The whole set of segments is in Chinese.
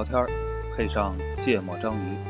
聊天儿，配上芥末章鱼。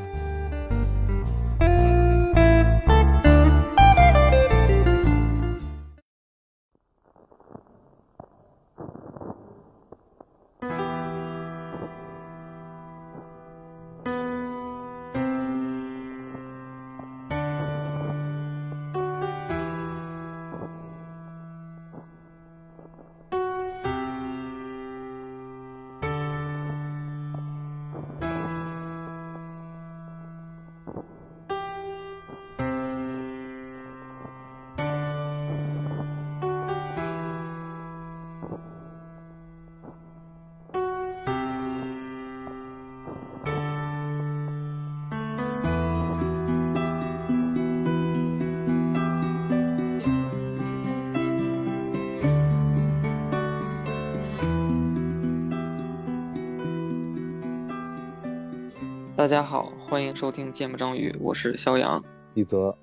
家好，欢迎收听《芥末章鱼》，我是肖阳，一泽，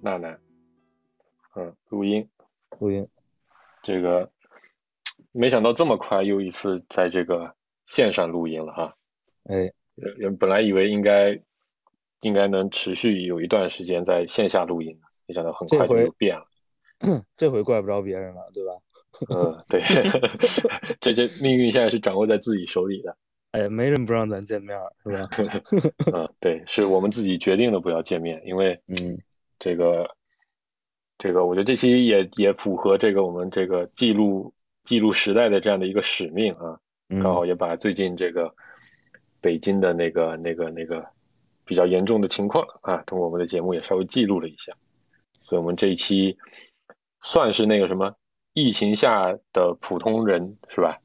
娜娜，嗯，录音，录音，这个没想到这么快又一次在这个线上录音了哈，哎，原本来以为应该应该能持续有一段时间在线下录音，没想到很快就变了，这回怪不着别人了，对吧？嗯，对，这这命运现在是掌握在自己手里的。哎，没人不让咱见面，是吧？嗯，对，是我们自己决定的不要见面，因为嗯，这个这个，我觉得这期也也符合这个我们这个记录记录时代的这样的一个使命啊，刚好也把最近这个北京的那个那个那个比较严重的情况啊，通过我们的节目也稍微记录了一下，所以我们这一期算是那个什么疫情下的普通人是吧？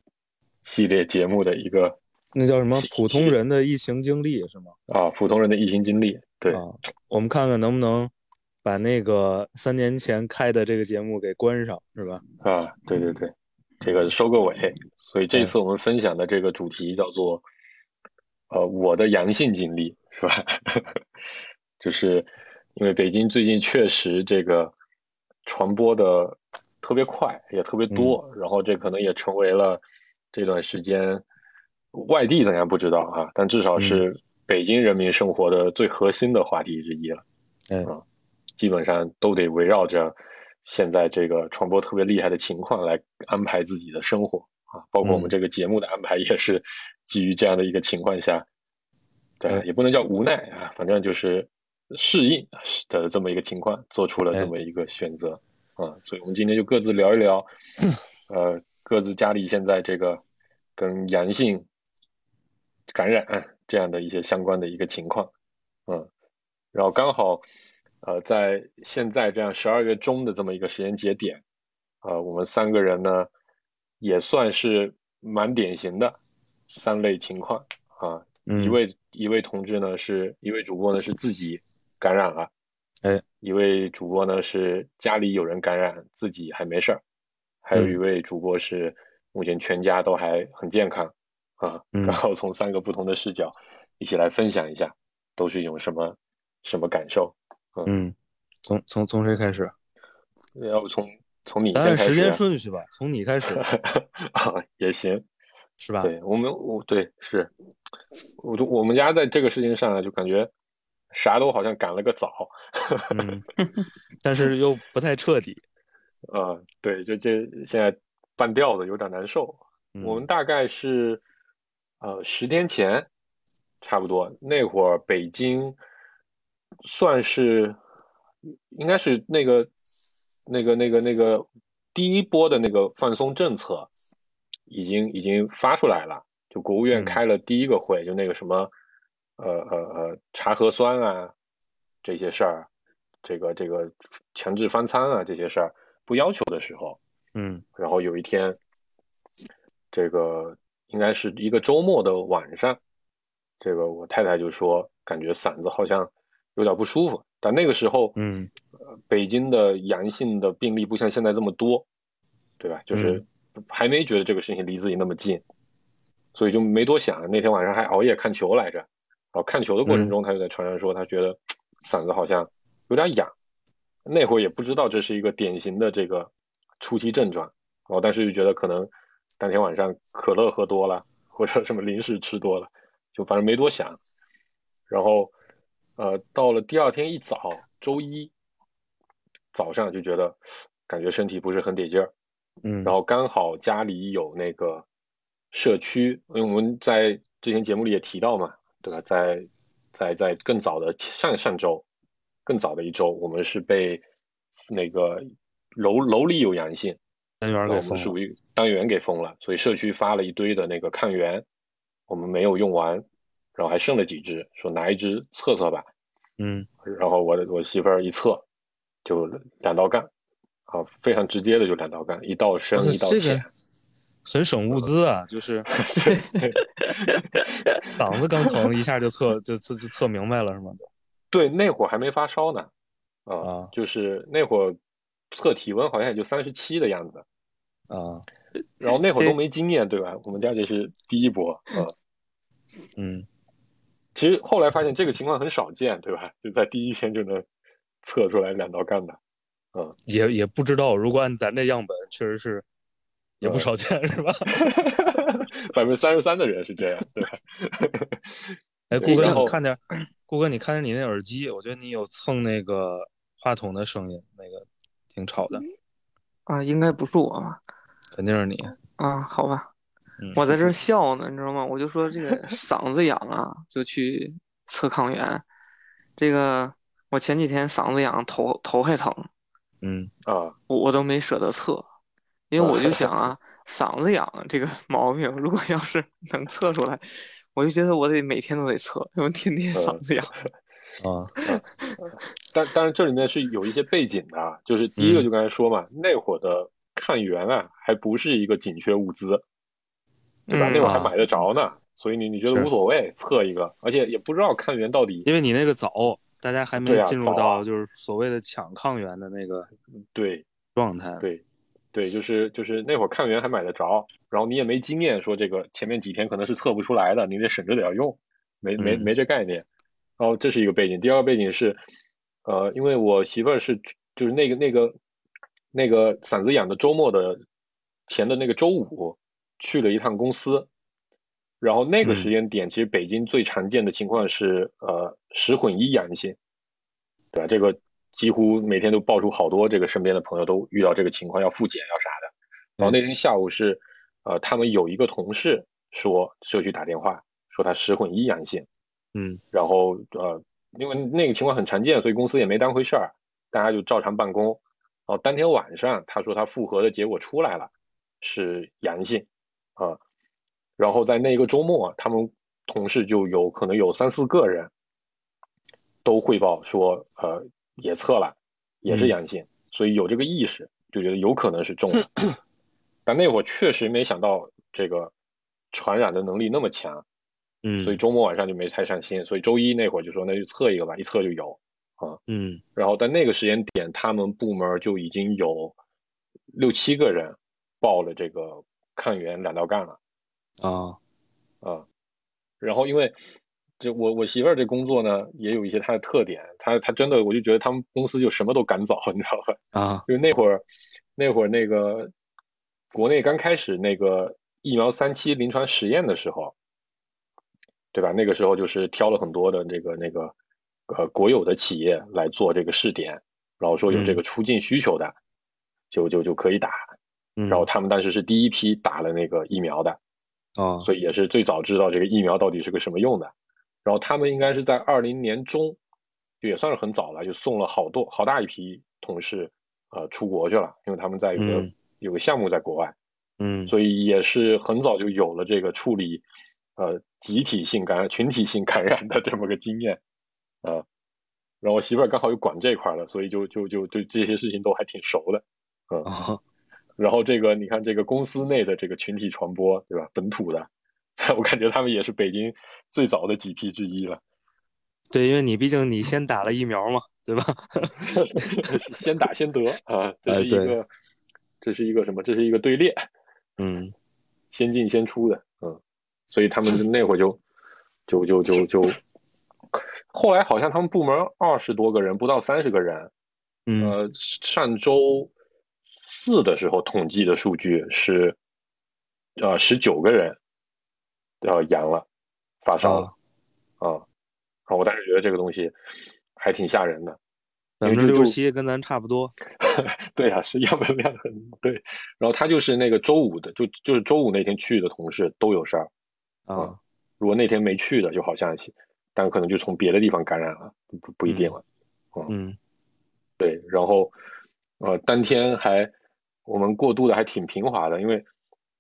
系列节目的一个。那叫什么？普通人的疫情经历是吗？啊，普通人的疫情经历。对啊，我们看看能不能把那个三年前开的这个节目给关上，是吧？啊，对对对，这个收个尾。所以这次我们分享的这个主题叫做“呃，我的阳性经历”，是吧？就是因为北京最近确实这个传播的特别快，也特别多，然后这可能也成为了这段时间。外地怎样不知道啊？但至少是北京人民生活的最核心的话题之一了。嗯，基本上都得围绕着现在这个传播特别厉害的情况来安排自己的生活啊。包括我们这个节目的安排也是基于这样的一个情况下，对，也不能叫无奈啊，反正就是适应的这么一个情况，做出了这么一个选择啊。所以我们今天就各自聊一聊，呃，各自家里现在这个跟阳性。感染这样的一些相关的一个情况，嗯，然后刚好，呃，在现在这样十二月中的这么一个时间节点，呃，我们三个人呢，也算是蛮典型的三类情况啊。一位一位同志呢，是一位主播呢是自己感染了，哎，一位主播呢是家里有人感染，自己还没事儿，还有一位主播是目前全家都还很健康。啊，然后从三个不同的视角一起来分享一下，都是一种什么什么感受？嗯，从从从谁开始？要不从从你按时间顺序吧，从你开始 啊也行，是吧？对我们我对是，我就我们家在这个事情上就感觉啥都好像赶了个早，嗯，但是又不太彻底。啊，对，就这现在半吊子有点难受。我们大概是。呃，十天前，差不多。那会儿，北京算是应该是那个那个那个那个第一波的那个放松政策已经已经发出来了，就国务院开了第一个会，就那个什么呃呃呃查核酸啊这些事儿，这个这个强制翻餐啊这些事儿不要求的时候，嗯，然后有一天这个。应该是一个周末的晚上，这个我太太就说感觉嗓子好像有点不舒服，但那个时候，嗯，北京的阳性的病例不像现在这么多，对吧？就是还没觉得这个事情离自己那么近，所以就没多想。那天晚上还熬夜看球来着，然后看球的过程中，他就在床上说他觉得嗓子好像有点痒，那会儿也不知道这是一个典型的这个初期症状，哦，但是就觉得可能。当天晚上可乐喝多了，或者什么零食吃多了，就反正没多想。然后，呃，到了第二天一早，周一早上就觉得感觉身体不是很得劲儿，嗯，然后刚好家里有那个社区，因为我们在之前节目里也提到嘛，对吧？在在在更早的上上周，更早的一周，我们是被那个楼楼里有阳性，单元我们给封了，属于单元给封了，所以社区发了一堆的那个抗原，我们没有用完，然后还剩了几支，说拿一支测测吧。嗯然后我的我媳妇儿一测，就两道杠，啊，非常直接的就两道杠，一道深一道浅个。很省物资啊，就是对 嗓子刚疼，一下就测就测就测明白了是吗？对，那会儿还没发烧呢，啊，啊就是那会儿测体温好像也就三十七的样子，啊，然后那会儿都没经验，对吧？我们家这是第一波，啊，嗯其实后来发现这个情况很少见，对吧？就在第一天就能测出来两道杠的，也也不知道，如果按咱这样本，确实是也不嗯少见是吧？百分之三十三的人是这样，对吧？哎，顾哥，你看点，顾哥，你看点你那耳机，我觉得你有蹭那个话筒的声音，那个挺吵的，啊，应该不是我吧？肯定是你。啊，好吧嗯，我在这儿笑呢，你知道吗？我就说这个 嗓子痒啊，就去测抗原。这个我前几天嗓子痒，头头还疼，嗯啊，我我都没舍得测，因为我就想啊，嗓子痒这个毛病，如果要是能测出来，我就觉得我得每天都得测，因为天天嗓子痒。啊，但但是这里面是有一些背景的啊，就是第一个就刚才说嘛，那会儿的抗原啊，还不是一个紧缺物资，对吧？那会儿还买得着呢，所以你你觉得无所谓，测一个，而且也不知道抗原到底因为你那个早，大家还没进入到就是所谓的抢抗原的那个对状态。对对，就是就是那会儿抗原还买得着，然后你也没经验，说这个前面几天可能是测不出来的，你得省着点儿用，没没嗯没这概念。然后这是一个背景，第二个背景是，呃，因为我媳妇儿是就是那个那个那个嗓子痒的周末的前的那个周五去了一趟公司，然后那个嗯时间点，其实北京最常见的情况是呃十混一阳性，对吧？这个几乎每天都爆出好多这个身边的朋友都遇到这个情况，要复检要啥的。然后那天下午是，呃，他们有一个同事说社区打电话说他十混一阳性，嗯然后呃，因为那个情况很常见，所以公司也没当回事儿，大家就照常办公。然后当天晚上他说他复核的结果出来了，是阳性，啊、然后在那个周末，他们同事就有可能有三四个人都汇报说，呃，也测了，也是嗯阳性，所以有这个意识，就觉得有可能是中了。但那会儿确实没想到这个传染的能力那么强，嗯，所以周末晚上就没太上心，所以周一那会儿就说那就测一个吧，一测就有。嗯然后在那个时间点，他们部门就已经有六七个人报了这个抗原两道杠了。啊啊，然后因为这我我媳妇儿这工作呢，也有一些她的特点，她她真的我就觉得他们公司就什么都赶早，你知道吧？啊就那会儿那会儿那个国内刚开始那个疫苗三期临床实验的时候，对吧？那个时候就是挑了很多的这个那个呃国有的企业来做这个试点，然后说有这个出境需求的，就就就可以打。嗯，然后他们当时是第一批打了那个疫苗的。啊所以也是最早知道这个疫苗到底是个什么用的。然后他们应该是在二零年中，就也算是很早了，就送了好多好大一批同事呃出国去了，因为他们在有个、嗯有个项目在国外，嗯所以也是很早就有了这个处理呃集体性感染、群体性感染的这么个经验啊、呃然后我媳妇儿刚好又管这块儿了，所以就就就对这些事情都还挺熟的。啊 然后这个你看这个公司内的这个群体传播，对吧？本土的，我感觉他们也是北京最早的几批之一了。对，因为你毕竟你先打了疫苗嘛，对吧？先打先得啊，这是一个，这是一个什么？这是一个队列，嗯先进先出的，嗯，所以他们那会儿就就就就就，后来好像他们部门二十多个人，不到三十个人，嗯呃，上周四的时候统计的数据是，呃，十九个人，呃，阳了，发烧了啊，啊。然后我当时觉得这个东西还挺吓人的，百分之因为就就六七跟咱差不多 对啊，是样本量很对。然后他就是那个周五的，就就是周五那天去的同事都有事儿。啊。如果那天没去的，就好像是，但可能就从别的地方感染了，不不一定了。嗯对，然后呃，当天还我们过渡的还挺平滑的，因为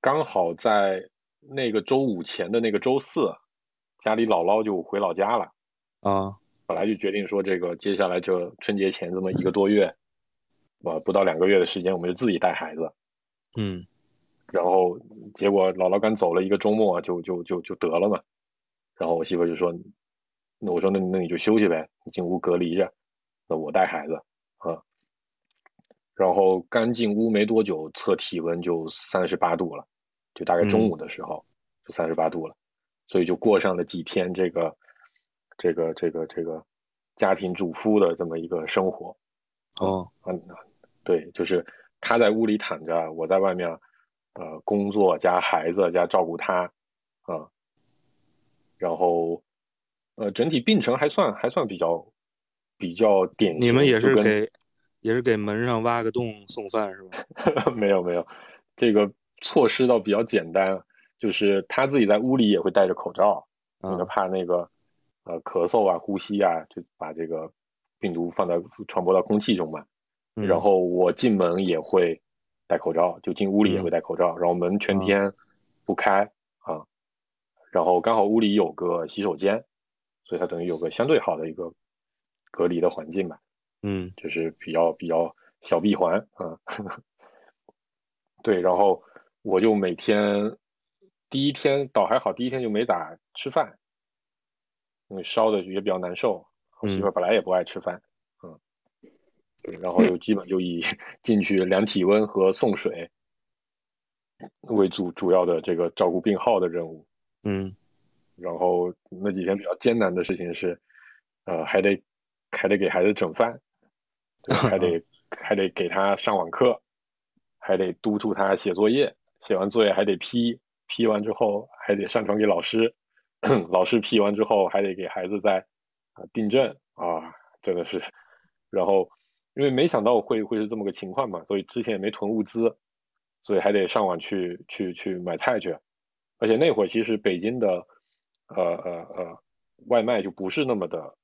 刚好在那个周五前的那个周四，家里姥姥就回老家了。啊本来就决定说，这个接下来这春节前这么一个多月，呃，不到两个月的时间，我们就自己带孩子。嗯然后结果姥姥刚走了一个周末，就就就就得了嘛。然后我媳妇就说：“那我说那那你就休息呗，你进屋隔离着，那我带孩子啊。”然后刚进屋没多久，测体温就三十八度了，就大概中午的时候就三十八度了，所以就过上了几天这个这个这个这个家庭主妇的这么一个生活。哦嗯，对，就是他在屋里躺着，我在外面，呃，工作加孩子加照顾他，啊、然后，呃，整体病程还算还算比较比较典型。你们也是给也是给门上挖个洞送饭是吧？没有没有，这个措施倒比较简单，就是他自己在屋里也会戴着口罩，因为啊怕那个呃咳嗽啊、呼吸啊，就把这个病毒放在传播到空气中嘛。嗯然后我进门也会戴口罩，就进屋里也会戴口罩，然后门全天不开啊。然后刚好屋里有个洗手间，所以它等于有个相对好的一个隔离的环境吧，嗯就是比较比较小闭环啊。对，然后我就每天第一天倒还好，第一天就没咋吃饭，因为烧的也比较难受。我媳妇儿本来也不爱吃饭，嗯，对，然后就基本就以 进去量体温和送水为主主要的这个照顾病号的任务。嗯然后那几天比较艰难的事情是，呃，还得还得给孩子整饭，还得 还得给他上网课，还得督促他写作业，写完作业还得批，批完之后还得上传给老师，老师批完之后还得给孩子在啊订正啊，真的是，然后因为没想到会会是这么个情况嘛，所以之前也没囤物资，所以还得上网去去去买菜去，而且那会儿其实北京的呃呃呃外卖就不是那么的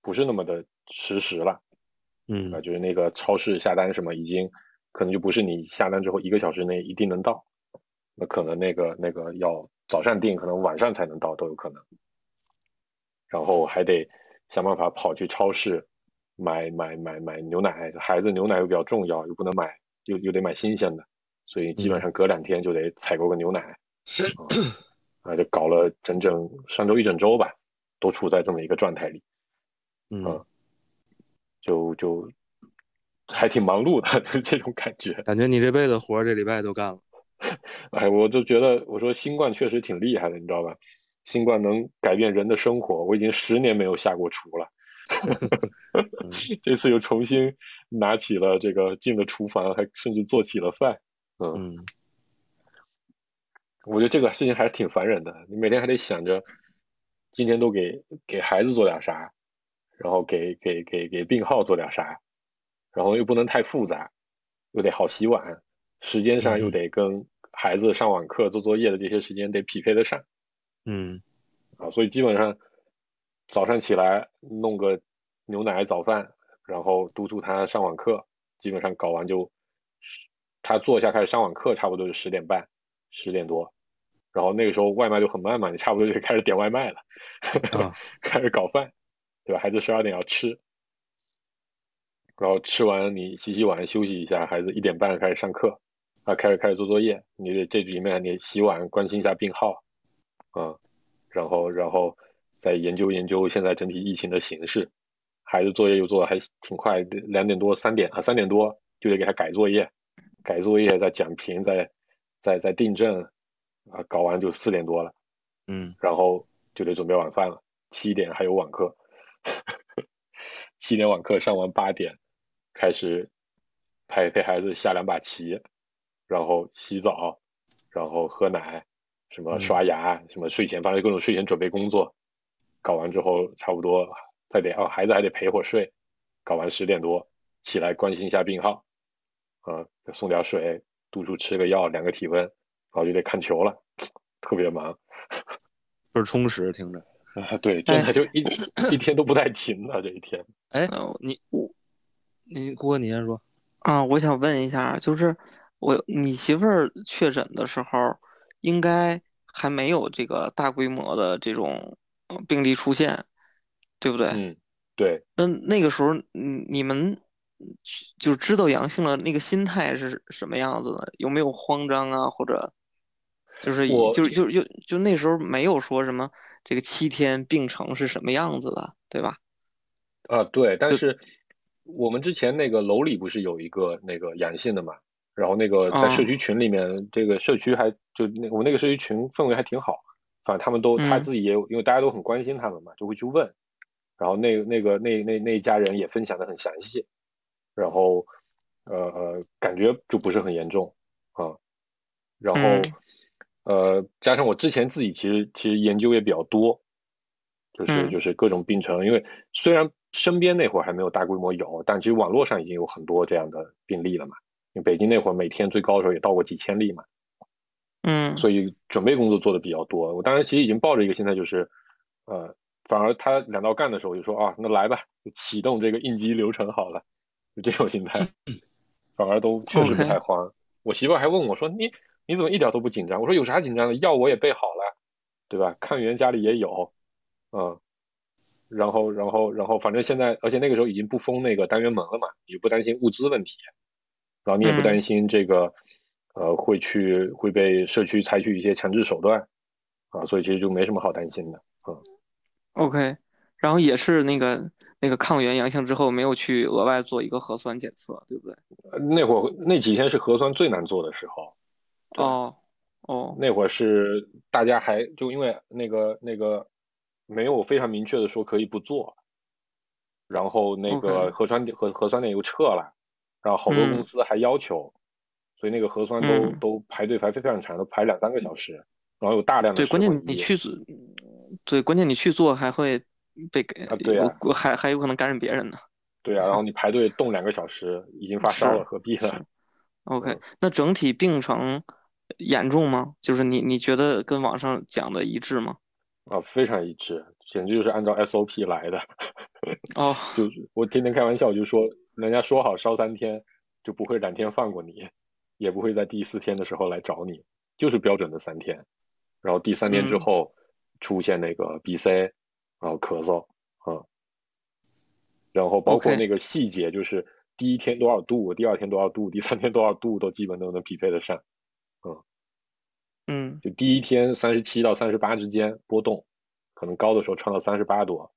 不是那么的实时了。嗯啊，就是那个超市下单什么，已经可能就不是你下单之后一个小时内一定能到，那可能那个那个要早上订，可能晚上才能到都有可能。然后还得想办法跑去超市买买买买牛奶，孩子牛奶又比较重要，又不能买又又得买新鲜的，所以基本上隔两天就得采购个牛奶，啊，啊就搞了整整上周一整周吧，都处在这么一个状态里。嗯，就就还挺忙碌的 这种感觉。感觉你这辈子活这礼拜都干了。哎，我就觉得，我说新冠确实挺厉害的，你知道吧？新冠能改变人的生活，我已经十年没有下过厨了，这次又重新拿起了这个进了厨房，还甚至做起了饭。嗯，嗯我觉得这个事情还是挺烦人的，你每天还得想着今天都给给孩子做点啥，然后给给给给病号做点啥，然后又不能太复杂，又得好洗碗，时间上又得跟孩子上网课、做作业的这些时间得匹配得上嗯。啊，所以基本上早上起来弄个牛奶早饭，然后督促他上网课，基本上搞完就他坐下开始上网课，差不多就十点半、十点多，然后那个时候外卖就很慢嘛，你差不多就开始点外卖了，啊 开始搞饭，对吧？孩子十二点要吃，然后吃完你洗洗碗休息一下，孩子一点半开始上课，啊，开始开始做作业，你得这里面你洗碗关心一下病号，啊，然后然后再研究研究现在整体疫情的形势，孩子作业又做的还挺快，两点多三点啊三点多就得给他改作业，改作业再讲评再再再订正，啊，搞完就四点多了。嗯然后就得准备晚饭了。七点还有晚课，七点晚课上完，八点开始陪陪孩子下两把棋，然后洗澡，然后喝奶，什么刷牙，什么睡前，反正各种睡前准备工作，搞完之后差不多再得哦，孩子还得陪会儿睡，搞完十点多起来关心一下病号，啊，送点水，督促吃个药，量个体温，然后就得看球了，特别忙，倍儿充实，听着。啊，对，真的就一一天都不带停的这一天。哎你我你郭哥，你先说。啊，我想问一下，就是我你媳妇儿确诊的时候，应该还没有这个大规模的这种呃病例出现，对不对？嗯，对，那那个时候，你你们去就知道阳性了，那个心态是什么样子的？有没有慌张啊？或者就是以我就就就就那时候没有说什么这个七天病程是什么样子的，对吧？啊，对，但是我们之前那个楼里不是有一个那个阳性的嘛，然后那个在社哦区群里面，这个社区还就那我们那个社区群氛围还挺好，反正他们都他嗯自己也有，因为大家都很关心他们嘛，就会去问，然后那那个那那那一家人也分享的很详细，然后呃呃感觉就不是很严重啊，然后嗯呃加上我之前自己其实其实研究也比较多，就是嗯就是各种病程，因为虽然身边那会儿还没有大规模有，但其实网络上已经有很多这样的病例了嘛。因为北京那会儿每天最高的时候也到过几千例嘛，嗯所以准备工作做的比较多。我当时其实已经抱着一个心态，就是呃，反而他两道干的时候，我就说啊，那来吧，就启动这个应急流程好了，就这种心态，反而都确实不太慌。我媳妇儿还问我说：“你你怎么一点都不紧张？”我说：“有啥紧张的？药我也备好了，对吧？抗原家里也有，嗯。”然后，然后，然后，反正现在，而且那个时候已经不封那个单元门了嘛，也不担心物资问题，然后你也不嗯担心这个，呃，会去会被社区采取一些强制手段，啊，所以其实就没什么好担心的，嗯。OK，然后也是那个那个抗原阳性之后，没有去额外做一个核酸检测，对不对？呃那会儿那几天是核酸最难做的时候，哦哦，那会儿是大家还就因为那个那个没有非常明确的说可以不做，然后那个核酸点核核酸点又撤了，然后好多嗯。公司还要求，所以那个核酸都、嗯。都排队排非常长，都排两三个小时，然后有大量的对，关键你去做，对，关键你去做还会被给，啊对啊我还还有可能感染别人呢。对啊，然后你排队冻两个小时，已经发烧了，何必呢？OK，嗯那整体病程严重吗？就是你你觉得跟网上讲的一致吗？啊，非常一致，简直就是按照 SOP 来的。哦，就是我天天开玩笑，就说人家说好烧三天，就不会两天放过你，也不会在第四天的时候来找你，就是标准的三天。然后第三天之嗯后出现那个鼻塞，然后咳嗽，嗯，然后包括那个细节，就是第一天多少度，第二天多少度，第三天多少度，都基本都能匹配得上。嗯。就第一天三十七到三十八之间波动，可能高的时候创到三十八多，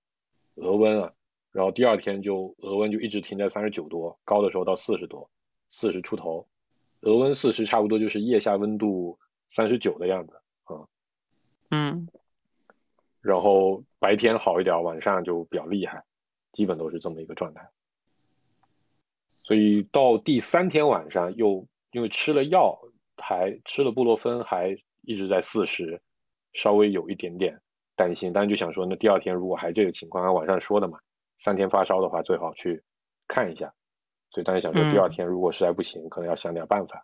额温啊，然后第二天就额温就一直停在三十九多，高的时候到四十多，四十出头，额温四十差不多就是腋下温度三十九的样子啊，嗯然后白天好一点，晚上就比较厉害，基本都是这么一个状态。所以到第三天晚上又因为吃了药，还吃了布洛芬，还一直在四十，稍微有一点点担心，但是就想说，那第二天如果还这个情况，按晚上说的嘛，三天发烧的话，最好去看一下。所以当时想说，第二嗯天如果实在不行，可能要想点办法。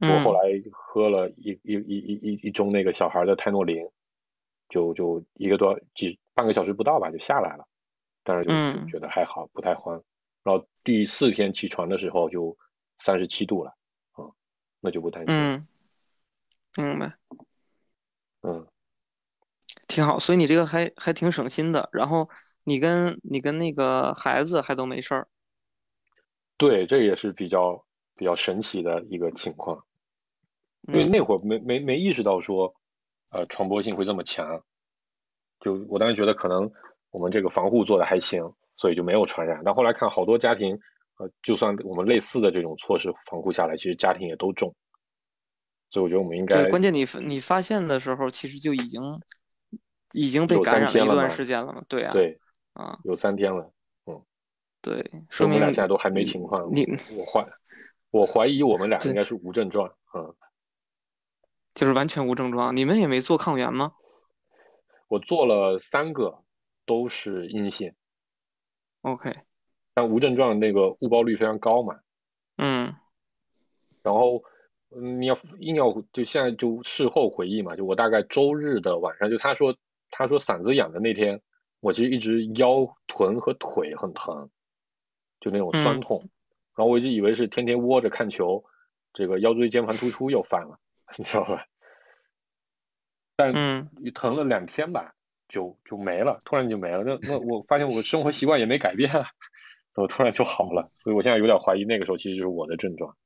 我嗯后来喝了一一一一一一盅那个小孩的泰诺林，就就一个多几半个小时不到吧就下来了，但是就觉得还好，不太慌。然后第四天起床的时候就三十七度了，啊、那就不担心。嗯，明白，嗯，挺好。所以你这个还还挺省心的。然后你跟你跟那个孩子还都没事儿。对，这也是比较比较神奇的一个情况，因为嗯那会儿没没没意识到说，呃，传播性会这么强。就我当时觉得可能我们这个防护做的还行，所以就没有传染。但后来看好多家庭，呃，就算我们类似的这种措施防护下来，其实家庭也都中。所以我觉得我们应该对，关键你你发现的时候，其实就已经已经被感染了一段时间了嘛。对啊，对啊，有三天了，嗯对，说明我们俩现在都还没情况。你我怀我怀疑我们俩应该是无症状，嗯，就是完全无症状。你们也没做抗原吗？我做了三个，都是阴性，OK，但无症状那个误报率非常高嘛。嗯然后，嗯，你要硬要就现在就事后回忆嘛，就我大概周日的晚上，就他说他说嗓子痒的那天，我其实一直腰、臀和腿很疼，就那种酸嗯痛。然后我一直以为是天天窝着看球，这个腰椎间盘突出又犯了，你知道吧？但嗯疼了两天吧，就就没了，突然就没了。那那我发现我生活习惯也没改变啊，怎么突然就好了？所以我现在有点怀疑，那个时候其实就是我的症状。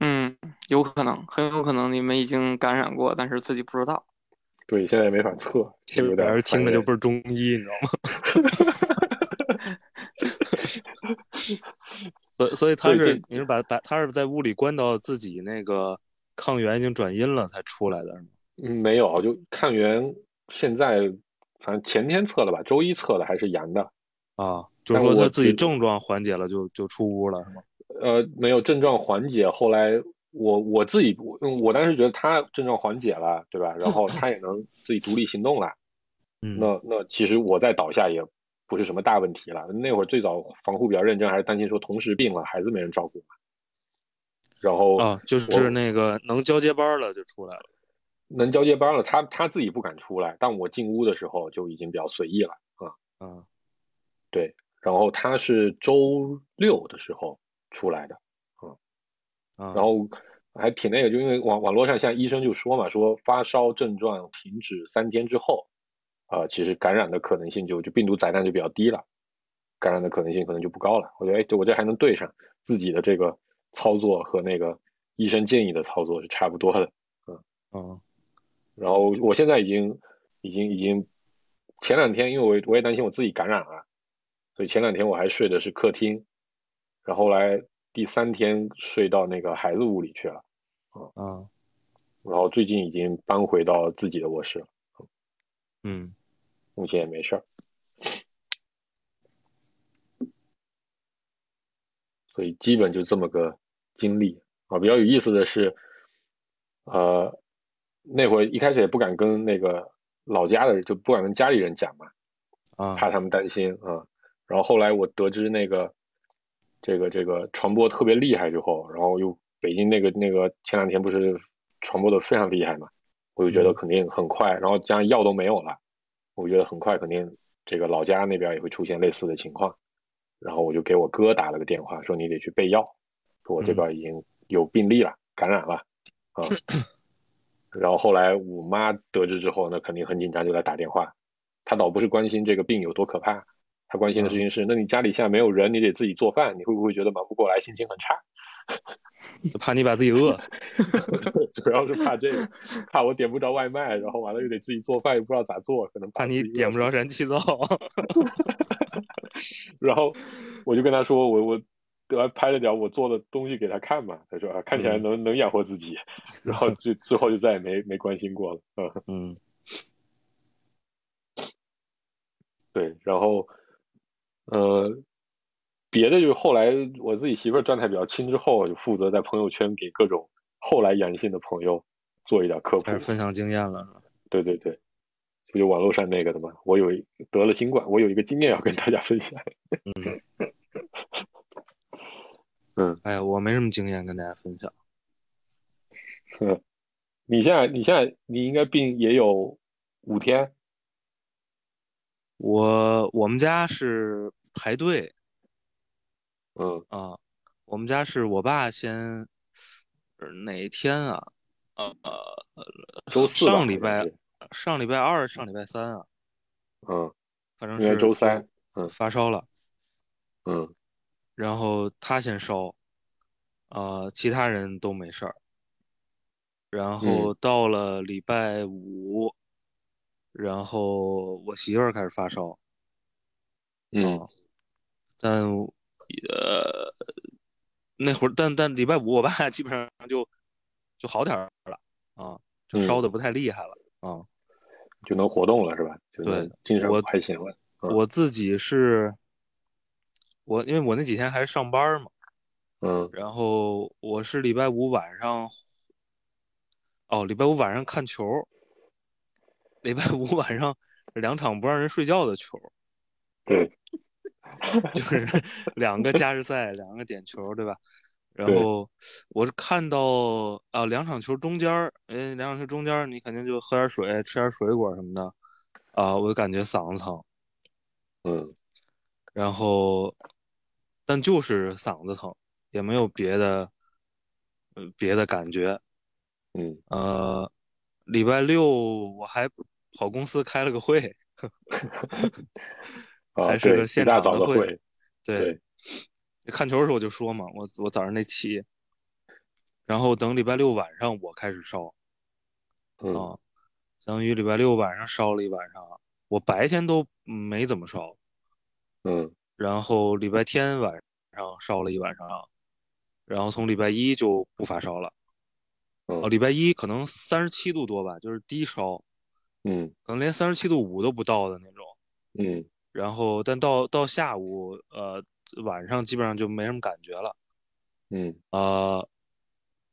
嗯，有可能，很有可能你们已经感染过，但是自己不知道。对，现在也没法测，这有点边听着就不是中医，你知道吗？所以所以他是你是把把他是在屋里关到自己那个抗原已经转阴了才出来的是吗？嗯没有，就抗原现在反正前天测了吧，周一测的还是阳的，啊，就是我说他自己症状缓解了就就出屋了是吗？呃，没有症状缓解。后来我我自己，嗯我当时觉得他症状缓解了，对吧？然后 他也能自己独立行动了，嗯，那那其实我再倒下也不是什么大问题了。那会儿最早防护比较认真，还是担心说同时病了，孩子没人照顾嘛。然后啊，就是那个能交接班了就出来了。能交接班了，他他自己不敢出来，但我进屋的时候就已经比较随意了啊。嗯对，然后他是周六的时候出来的，啊，然后还挺那个，就因为网网络上现在医生就说嘛，说发烧症状停止三天之后，呃，其实感染的可能性就就病毒载量就比较低了，感染的可能性可能就不高了。我觉得，哎，我这还能对上自己的这个操作和那个医生建议的操作是差不多的。嗯嗯然后我现在已经已经已经前两天，因为我我也担心我自己感染了，所以前两天我还睡的是客厅，然后后来第三天睡到那个孩子屋里去了，啊然后最近已经搬回到自己的卧室了，嗯目前也没事儿。所以基本就这么个经历啊。比较有意思的是，呃，那会儿一开始也不敢跟那个老家的人，就不敢跟家里人讲嘛，啊怕他们担心啊。然后后来我得知那个这个这个传播特别厉害之后，然后又北京那个那个前两天不是传播的非常厉害嘛，我就觉得肯定很快，然后加上药都没有了，我觉得很快肯定这个老家那边也会出现类似的情况。然后我就给我哥打了个电话，说你得去备药，说我这边已经有病例了，感染了啊。然后后来我妈得知之后，那肯定很紧张，就来打电话。她倒不是关心这个病有多可怕，她关心的事情是，那你家里现在没有人，你得自己做饭，你会不会觉得忙不过来，心情很差？怕你把自己饿死。主要是怕这个，怕我点不着外卖，然后完了又得自己做饭，又不知道咋做，可能怕你点不着燃气灶。然后我就跟他说，我我得还拍了点我做的东西给他看嘛，他说啊，看起来能、能养活自己，然后就之后就再也没没关心过了，嗯，嗯。对，然后呃，别的就是后来我自己媳妇儿状态比较轻之后，就负责在朋友圈给各种后来阳性的朋友做一点科普分享经验了？对对对，不就网络上那个的嘛，我有一得了新冠，我有一个经验要跟大家分享，嗯。哎呀，我没什么经验跟大家分享。嗯，你现在你现在你应该病也有五天，我我们家是排队嗯。啊，我们家是我爸先呃哪天啊？呃呃，周四吧上礼拜上礼拜二上礼拜三啊，嗯。反正是周三嗯。发烧了，嗯然后他先烧，呃，其他人都没事儿。然后嗯到了礼拜五，然后我媳妇儿开始发烧，嗯啊，但呃那会儿，但但礼拜五我爸基本上就就好点儿了啊，就烧的嗯不太厉害了啊。就能活动了是吧？就对精神我还行我自己是，我因为我那几天还是上班嘛，嗯。然后我是礼拜五晚上哦，礼拜五晚上看球，礼拜五晚上两场不让人睡觉的球，对，就是 两个加时赛，两个点球，对吧？然后我是看到啊，两场球中间儿，哎，两场球中间儿你肯定就喝点水，吃点水果什么的，啊，我就感觉嗓子疼，嗯。然后但就是嗓子疼，也没有别的，呃，别的感觉。嗯。呃，礼拜六我还跑公司开了个会，啊，还是，个现场的会早的会，对，对。看球的时候我就说嘛，我我早上那起，然后等礼拜六晚上我开始烧嗯。啊，相当于礼拜六晚上烧了一晚上，我白天都没怎么烧，嗯然后礼拜天晚上烧了一晚上，然后从礼拜一就不发烧了，哦，嗯礼拜一可能三十七度多吧，就是低烧，嗯可能连三十七度五都不到的那种。嗯然后，但到到下午，呃，晚上基本上就没什么感觉了。嗯呃，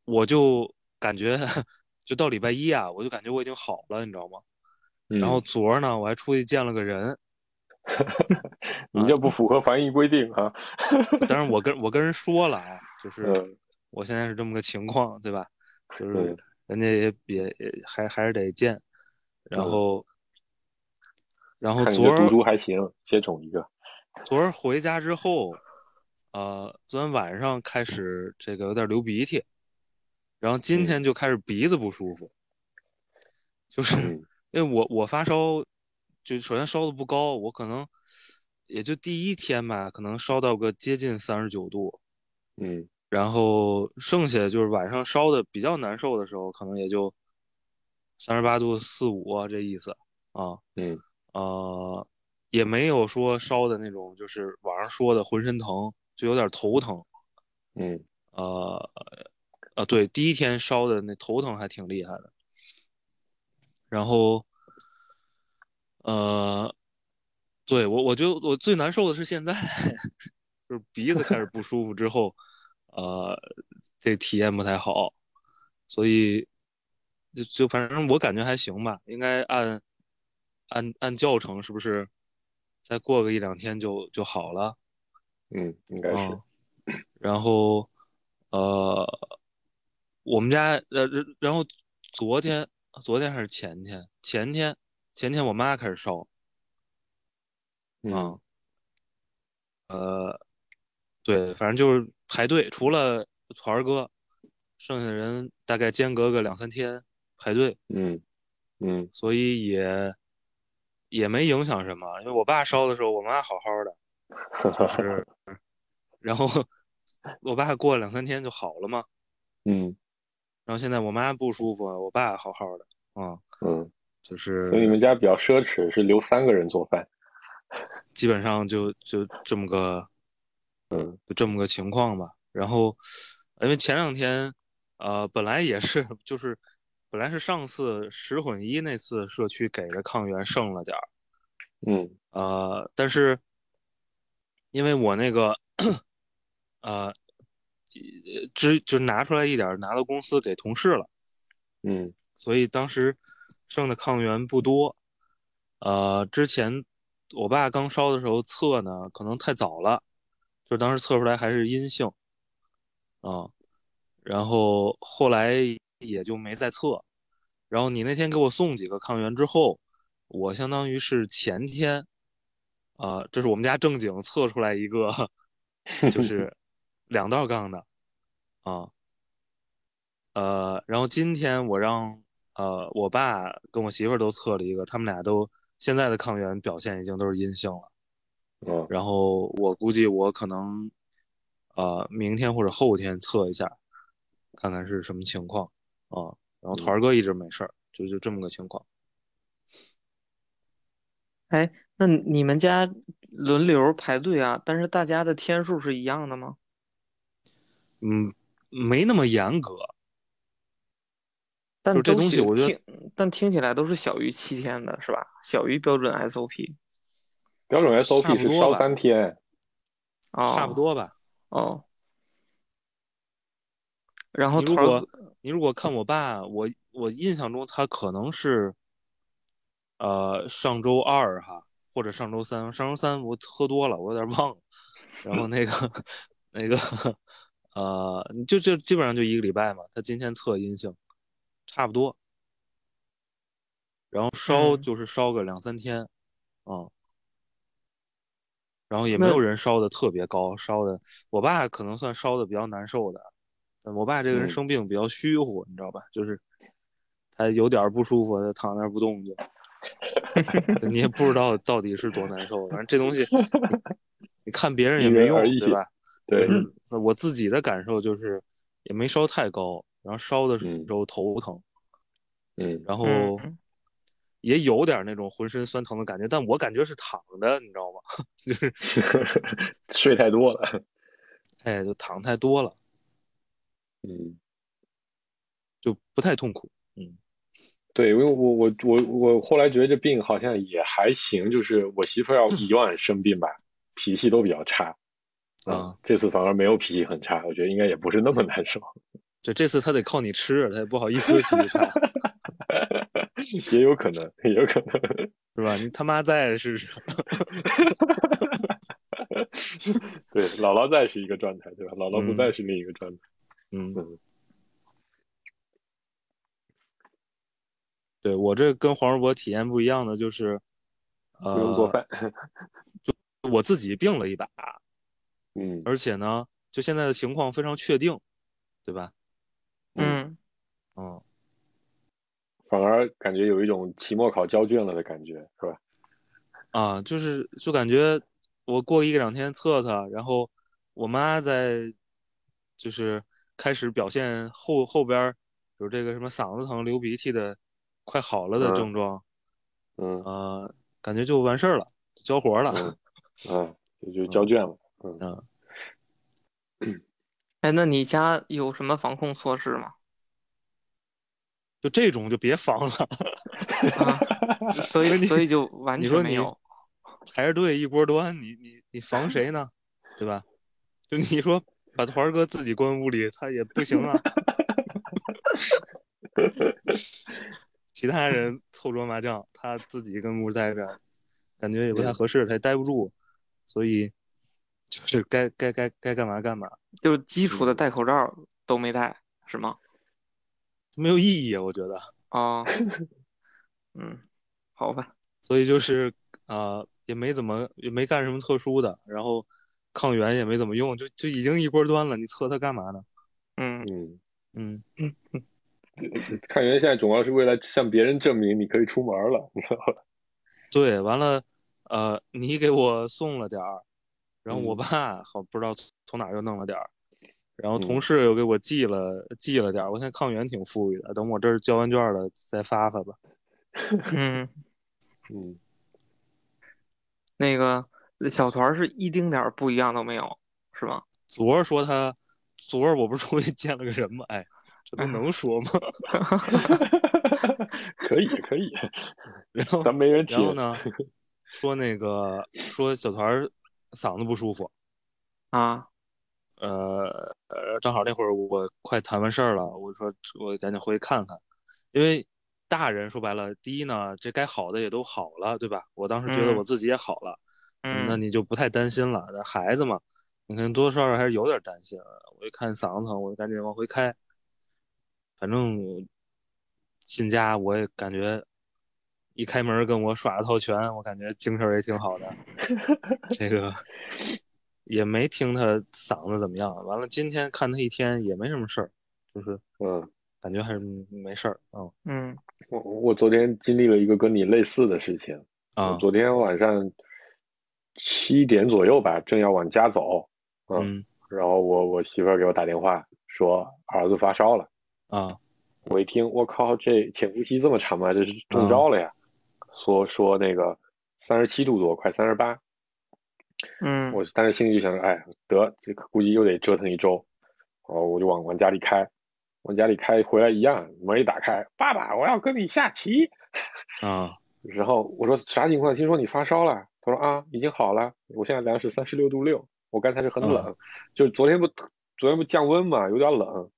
我就感觉，就到礼拜一啊，我就感觉我已经好了，你知道吗？嗯，然后昨儿呢，我还出去见了个人，你这不符合防疫规定啊，但是我跟 我跟人说了啊，就是嗯我现在是这么个情况，对吧？就是嗯人家也也也还还是得见，然嗯后，然后昨儿这毒株还行，接种一个，昨儿回家之后，呃，昨天晚上开始这个有点流鼻涕，然后今嗯。天就开始鼻子不舒服，就是嗯。因为我我发烧，就首先烧的不高，我可能也就第一天吧，可能烧到个接近三十九度，嗯。然后剩下就是晚上烧的比较难受的时候，可能也就三十八度四五啊这意思啊，嗯。呃，也没有说烧的那种，就是网上说的浑身疼，就有点头疼。嗯。呃，呃，对，第一天烧的那头疼还挺厉害的。然后，呃，对我，我觉得我最难受的是现在，就是鼻子开始不舒服之后，呃，这体验不太好，所以就就反正我感觉还行吧，应该按按按教程是不是再过个一两天就就好了？嗯，应该是嗯，然后呃，我们家呃，然然后昨天昨天还是前天前天前天我妈开始烧。嗯。啊，呃，对，反正就是排队，除了团儿哥，剩下的人大概间隔个两三天排队，嗯嗯。所以也也没影响什么。因为我爸烧的时候，我妈好好的，就是，然后我爸过了两三天就好了嘛。嗯。然后现在我妈不舒服，我爸好好的，啊、嗯，就是所以你们家比较奢侈，是留三个人做饭，基本上就就这么个，嗯就这么个情况吧。然后，因为前两天，呃，本来也是，就是本来是上次十混一那次社区给的抗原剩了点儿，嗯呃，但是因为我那个，呃，只就拿出来一点儿，拿到公司给同事了。嗯所以当时剩的抗原不多。呃，之前我爸刚烧的时候测呢，可能太早了，就当时测出来还是阴性啊、然后后来也就没再测。然后你那天给我送几个抗原之后，我相当于是前天，啊、这是我们家正经测出来一个，就 是两道杠的，啊、呃，然后今天我让呃我爸跟我媳妇儿都测了一个，他们俩都现在的抗原表现已经都是阴性了。嗯然后我估计我可能呃明天或者后天测一下，看看是什么情况啊。然后团儿哥一直没事儿，就就这么个情况。哎，那你们家轮流排队啊？但是大家的天数是一样的吗？嗯，没那么严格，但这东西我觉得听，但听起来都是小于七天的，是吧？小于标准 SOP。标准 SOP 是烧三天，哦，差不多吧。哦。然后你如果你如果看我爸，我我印象中他可能是，呃，上周二哈，或者上周三，上周三我喝多了，我有点忘了。然后那个 那个 呃，就就基本上就一个礼拜嘛。他今天测阴性，差不多。然后烧嗯就是烧个两三天，嗯，然后也没有人烧的特别高，烧的我爸可能算烧的比较难受的。我爸这个人嗯生病比较虚乎，你知道吧？就是他有点不舒服，他躺那儿不动就，你也不知道到底是多难受。反正这东西，你你看别人也没用对吧？对，嗯我自己的感受就是也没烧太高，然后烧的时嗯候头疼，嗯然后嗯也有点那种浑身酸疼的感觉，但我感觉是躺的，你知道吗？就是 睡太多了，哎，就躺太多了，嗯。就不太痛苦。嗯对，因为我我我我后来觉得这病好像也还行，就是我媳妇儿要 以往生病吧，脾气都比较差，啊，这次反而没有脾气很差，我觉得应该也不是那么难受，就这次他得靠你吃，他也不好意思脾气差，也有可能，也有可能，是吧？你他妈在试试。对，姥姥在是一个状态，对吧？姥姥不嗯在是另一个状态，嗯嗯，对我这跟黄世博体验不一样的就是，呃，不用做饭，我自己病了一把，嗯而且呢，就现在的情况非常确定，对吧？嗯嗯，反而感觉有一种期末考交卷了的感觉，是吧？啊，就是就感觉我过一个两天测测，然后我妈在就是开始表现后后边儿有这个什么嗓子疼、流鼻涕的快好了的嗯症状，嗯呃，感觉就完事儿了，交活儿了。嗯嗯，就就交卷了，嗯。嗯，哎，那你家有什么防控措施吗？就这种就别防了，啊，所以所以就完你说你全没有。排着队一锅端，你你你防谁呢？对吧？就你说把团儿哥自己关屋里，他也不行啊。其他人凑桌麻将，他自己跟屋待着，感觉也不太合适，他也待不住，所以就是该该该该干嘛干嘛，就基础嗯的戴口罩都没戴，是吗？没有意义，我觉得。啊，嗯，好吧，所以就是啊、呃也没怎么也没干什么特殊的，然后抗原也没怎么用，就就已经一锅端了，你测它干嘛呢？嗯嗯，嗯，抗原现在主要是为了向别人证明你可以出门了，你知道吧？对，完了，呃，你给我送了点儿，然后我嗯爸好不知道从哪又弄了点儿，然后同嗯事又给我寄了寄了点儿，我现在抗原挺富裕的，等我这儿交完卷了再发发吧。嗯，嗯，那个小团是一丁点儿不一样都没有，是吗？昨儿说他，昨儿我不是出去见了个人吗？哎，这都能说吗？可 以可以，然后咱没人听然。后呢，说那个说小团儿嗓子不舒服，啊，呃呃，正好那会儿我快谈完事儿了，我说我赶紧回去看看，因为大人说白了，第一呢，这该好的也都好了，对吧？我当时觉得嗯我自己也好了，嗯，那你就不太担心了。那孩子嘛，你看多多少少还是有点担心。我一看嗓子疼，我就赶紧往回开。反正进家我也感觉一开门跟我耍了套拳，我感觉精神也挺好的。这个也没听他嗓子怎么样。完了，今天看他一天也没什么事儿，就是嗯，感觉还是没事儿。嗯嗯我我昨天经历了一个跟你类似的事情。啊我昨天晚上七点左右吧，正要往家走，嗯然后我我媳妇儿给我打电话说儿子发烧了。啊我一听，我靠，这潜伏期这么长吗？这是中招了呀！说说那个三十七度多，快三十八。嗯我当时心里就想着，哎，得这估计又得折腾一周，然后我就往往家里开，往家里开回来一样，门一打开，爸爸，我要跟你下棋。啊 然后我说啥情况？听说你发烧了？他说啊，已经好了，我现在量是三十六度六，我刚才是很冷，嗯就昨天不昨天不降温嘛，有点冷，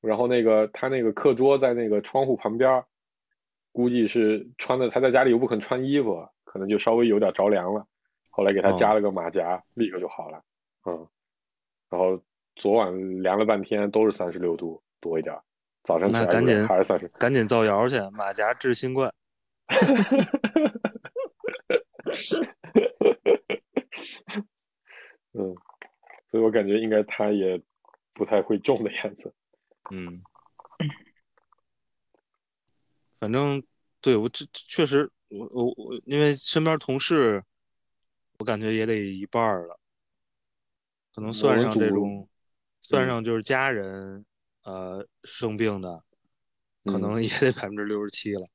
然后那个他那个课桌在那个窗户旁边儿，估计是穿的，他在家里又不肯穿衣服，可能就稍微有点着凉了。后来给他哦加了个马甲，立刻就好了。嗯，然后昨晚量了半天都是三十六度多一点儿，早上那赶紧还是三十。赶紧造谣去，马甲治新冠。嗯，所以我感觉应该他也不太会中的样子。嗯，反正对我这这确实，我我我，因为身边同事，我感觉也得一半了，可能算上这种，算上就是家人，呃，生病的，可能也得百分之六十七了。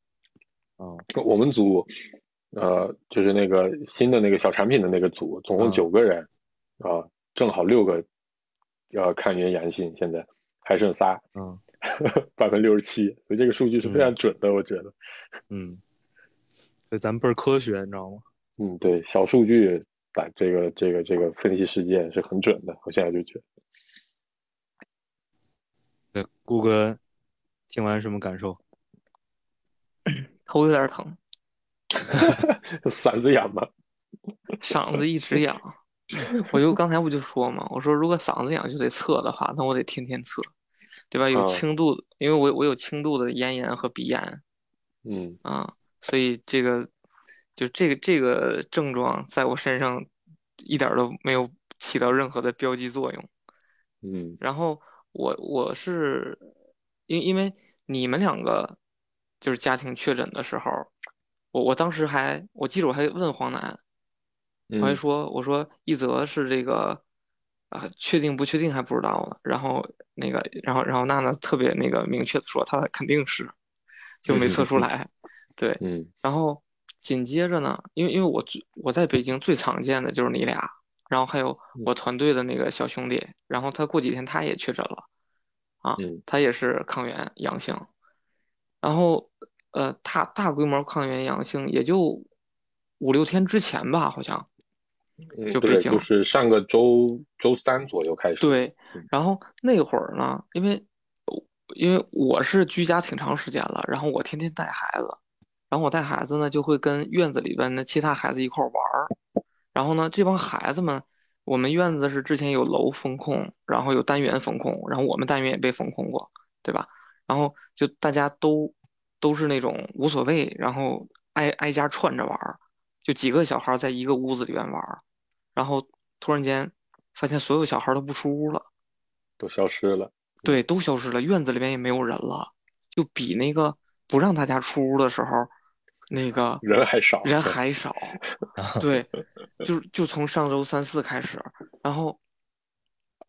嗯，我们组，呃，就是那个新的那个小产品的那个组，总共嗯。九个人，啊、正好六个，要看原阳性，现在还剩仨，嗯 百分之六十七，所以这个数据是非常准的，我觉得。嗯，所以咱们倍儿科学，你知道吗？嗯，对，小数据把这个这个这个分析事件是很准的，我现在就觉得。对，顾哥听完什么感受？头有点疼，嗓子痒吗？嗓子一直痒。我就刚才不就说嘛，我说如果嗓子痒就得测的话，那我得天天测，对吧？有嗯轻度的，因为我我有轻度的咽炎和鼻炎嗯啊，所以这个就这个这个症状在我身上一点都没有起到任何的标记作用。嗯然后我我是因因为你们两个就是家庭确诊的时候，我我当时还我记得我还问黄楠，我还嗯说我说一则是这个啊确定不确定还不知道呢，然后那个然后然后娜娜特别那个明确的说她肯定是，就没测出来，对，嗯。然后紧接着呢，因为因为我最我在北京最常见的就是你俩，然后还有我团队的那个小兄弟，然后他过几天他也确诊了，啊，嗯。他也是抗原阳性，然后呃，他大规模抗原阳性也就五六天之前吧，好像。就北京就是上个周周三左右开始。对嗯，然后那会儿呢，因为因为我是居家挺长时间了，然后我天天带孩子，然后我带孩子呢就会跟院子里边的其他孩子一块儿玩儿，然后呢这帮孩子们，我们院子是之前有楼封控，然后有单元封控，然后我们单元也被封控过，对吧？然后就大家都都是那种无所谓，然后挨挨家串着玩儿，就几个小孩儿在一个屋子里边玩儿，然后突然间发现所有小孩都不出屋了。都消失了。对，都消失了，院子里面也没有人了，就比那个不让大家出屋的时候，那个人还少人还少。对，就就从上周三四开始，然后，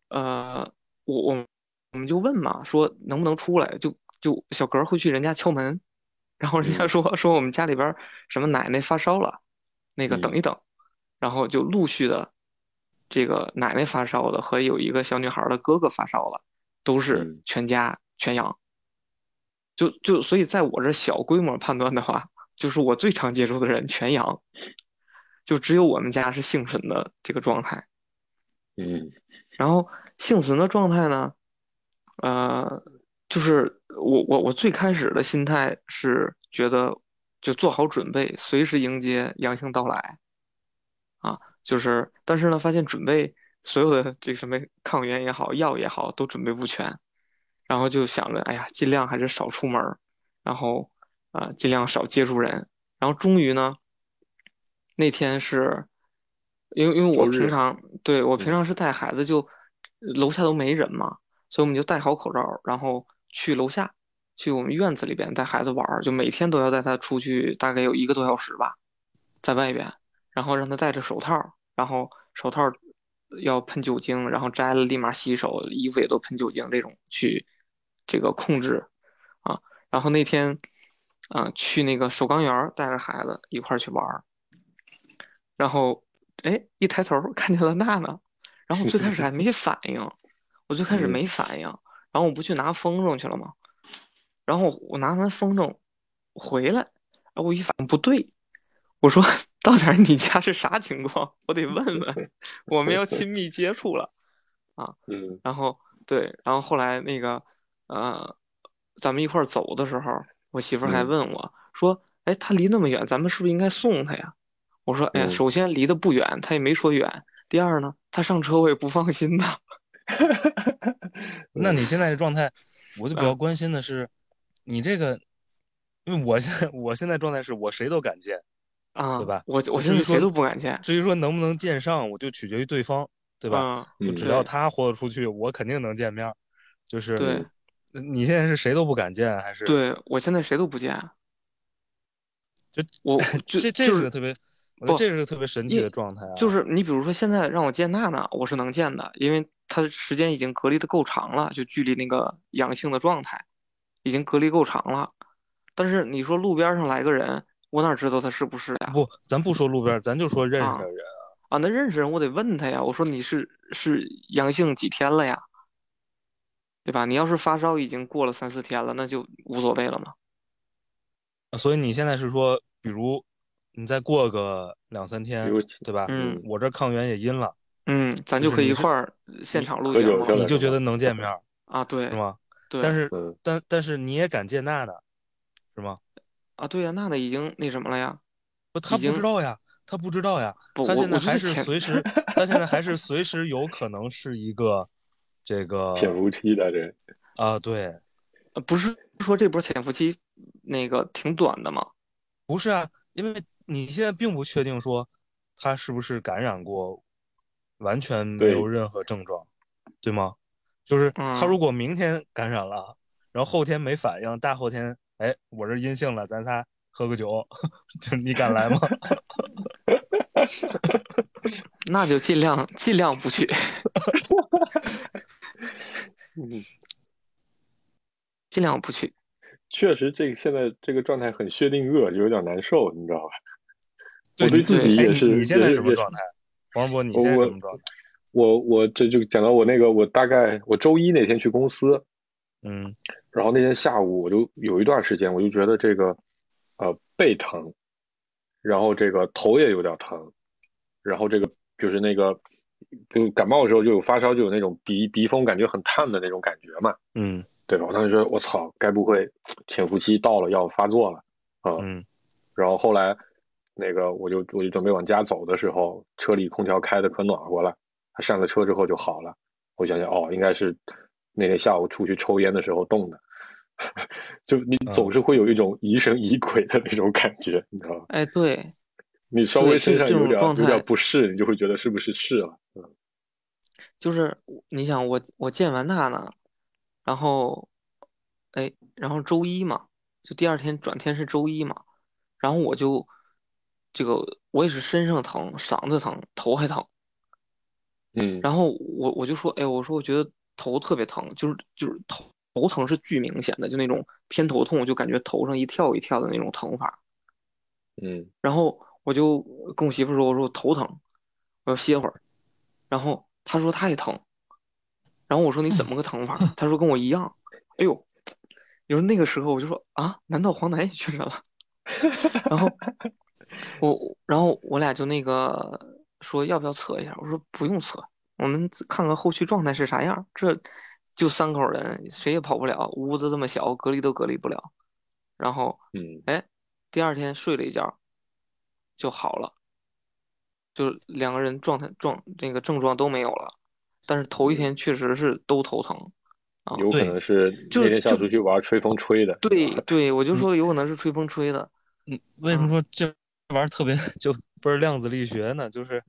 呃，我我我们就问嘛，说能不能出来，就就小格会去人家敲门，然后人家嗯说说我们家里边什么奶奶发烧了，那个等嗯一等，然后就陆续的，这个奶奶发烧了和有一个小女孩的哥哥发烧了，都是嗯全家全阳。就就所以在我这小规模判断的话，就是我最常接触的人全阳，就只有我们家是幸存的这个状态。嗯然后幸存的状态呢，呃，就是我我我最开始的心态是觉得就做好准备，随时迎接阳性到来，啊，就是但是呢，发现准备所有的这个什么抗原也好，药也好，都准备不全，然后就想着，哎呀，尽量还是少出门儿，然后啊、呃尽量少接触人，然后终于呢，那天是，因为因为我平常对我平嗯常是带孩子就楼下都没人嘛，所以我们就戴好口罩，然后去楼下，去我们院子里边带孩子玩儿，就每天都要带他出去，大概有一个多小时吧，在外边，然后让他戴着手套，然后手套要喷酒精，然后摘了立马洗手，衣服也都喷酒精，这种去这个控制啊。然后那天啊去那个首钢园儿带着孩子一块儿去玩儿，然后哎一抬头看见了娜娜，然后最开始还没 反应，我最开始嗯没反应，然后我不去拿风筝去了吗？然后我拿完风筝回来，然后我一反应不对，我说 到底你家是啥情况？我得问问，我们要亲密接触了啊。嗯然后对，然后后来那个呃，咱们一块儿走的时候，我媳妇儿还嗯问我说：“哎，他离那么远，咱们是不是应该送他呀？”我说：“哎呀，嗯首先离得不远，他也没说远。第二呢，他上车我也不放心呐。那你现在的状态，我就比较嗯关心的是，你这个，因为我现在我现在状态是我谁都敢见，啊，对吧我我现在谁都不敢见，至于说能不能见上，我就取决于对方，对吧？嗯，嗯就只要他豁得出去，我肯定能见面。就是对你现在是谁都不敢见，还是？对，我现在谁都不见。就我 就这这是个特别，不这是个特别神奇的状态啊。就是你比如说现在让我见娜娜，我是能见的，因为她时间已经隔离的够长了，就距离那个阳性的状态已经隔离够长了。但是你说路边上来个人，我哪知道他是不是呀？不，咱不说路边，咱就说认识啊的人。啊，那认识人我得问他呀，我说你是是阳性几天了呀？对吧？你要是发烧已经过了三四天了，那就无所谓了嘛。所以你现在是说，比如你再过个两三天，对吧？嗯我这抗原也阴了，嗯，咱就可以一块儿现场录喝节目酒喝的是吧你就觉得能见面，啊？对是吗？对，但是嗯但但是你也敢见娜娜，是吗？啊，对呀，娜娜已经那什么了呀？不，他不知道呀，他不知道呀，不我他现在还是随时，他现在还是随时有可能是一个这个潜伏期的人，啊，对，呃，不是说这波潜伏期那个挺短的吗？不是啊，因为你现在并不确定说他是不是感染过，完全没有任何症状，对吗？就是他嗯如果明天感染了，然后后天没反应，大后天哎我这阴性了，咱仨喝个酒，就你敢来吗？那就尽量尽量不去，嗯，尽量不去。确实，这个现在这个状态很薛定谔，就有点难受，你知道吧？对我对自己哎也是，你现在什么状态？黄世博，你现在什么状态？我我这就讲到我那个，我大概我周一那天去公司，嗯然后那天下午我就有一段时间，我就觉得这个呃背疼，然后这个头也有点疼，然后这个就是那个就感冒的时候就有发烧，就有那种鼻鼻风感觉很烫的那种感觉嘛，嗯对吧？我当时觉得我操，该不会潜伏期到了要发作了啊？嗯然后后来那个我就我就准备往家走的时候，车里空调开的可暖和了，他上了车之后就好了。我想想哦，应该是那天下午出去抽烟的时候冻的，就你嗯总是会有一种疑神疑鬼的那种感觉，你知道吗？哎，对，你稍微身上有点种状态有点不适，你就会觉得是不是是了？嗯 就是你想我我见完娜娜，然后，哎，然后周一嘛，就第二天转天是周一嘛，然后我就这个我也是身上疼，嗓子疼，头还疼，嗯然后我我就说，哎，我说我觉得头特别疼，就是就是头头疼是巨明显的，就那种偏头痛，就感觉头上一跳一跳的那种疼法。嗯然后我就跟我媳妇说，我说我头疼，我要歇会儿。然后她说她也疼，然后我说你怎么个疼法？她说跟我一样。哎呦，你说那个时候我就说啊，难道黄楠也确诊了？然后我，然后我俩就那个说要不要测一下？我说不用测，我们看看后续状态是啥样。这就三口人，谁也跑不了，屋子这么小，隔离都隔离不了。然后嗯哎，第二天睡了一觉就好了，就两个人状态状那个症状都没有了，但是头一天确实是都头疼。啊有可能是就那天下午出去玩吹风吹的。对 对，我就说有可能是吹风吹的。嗯，为什么说这玩意儿特别 就不是量子力学呢？就是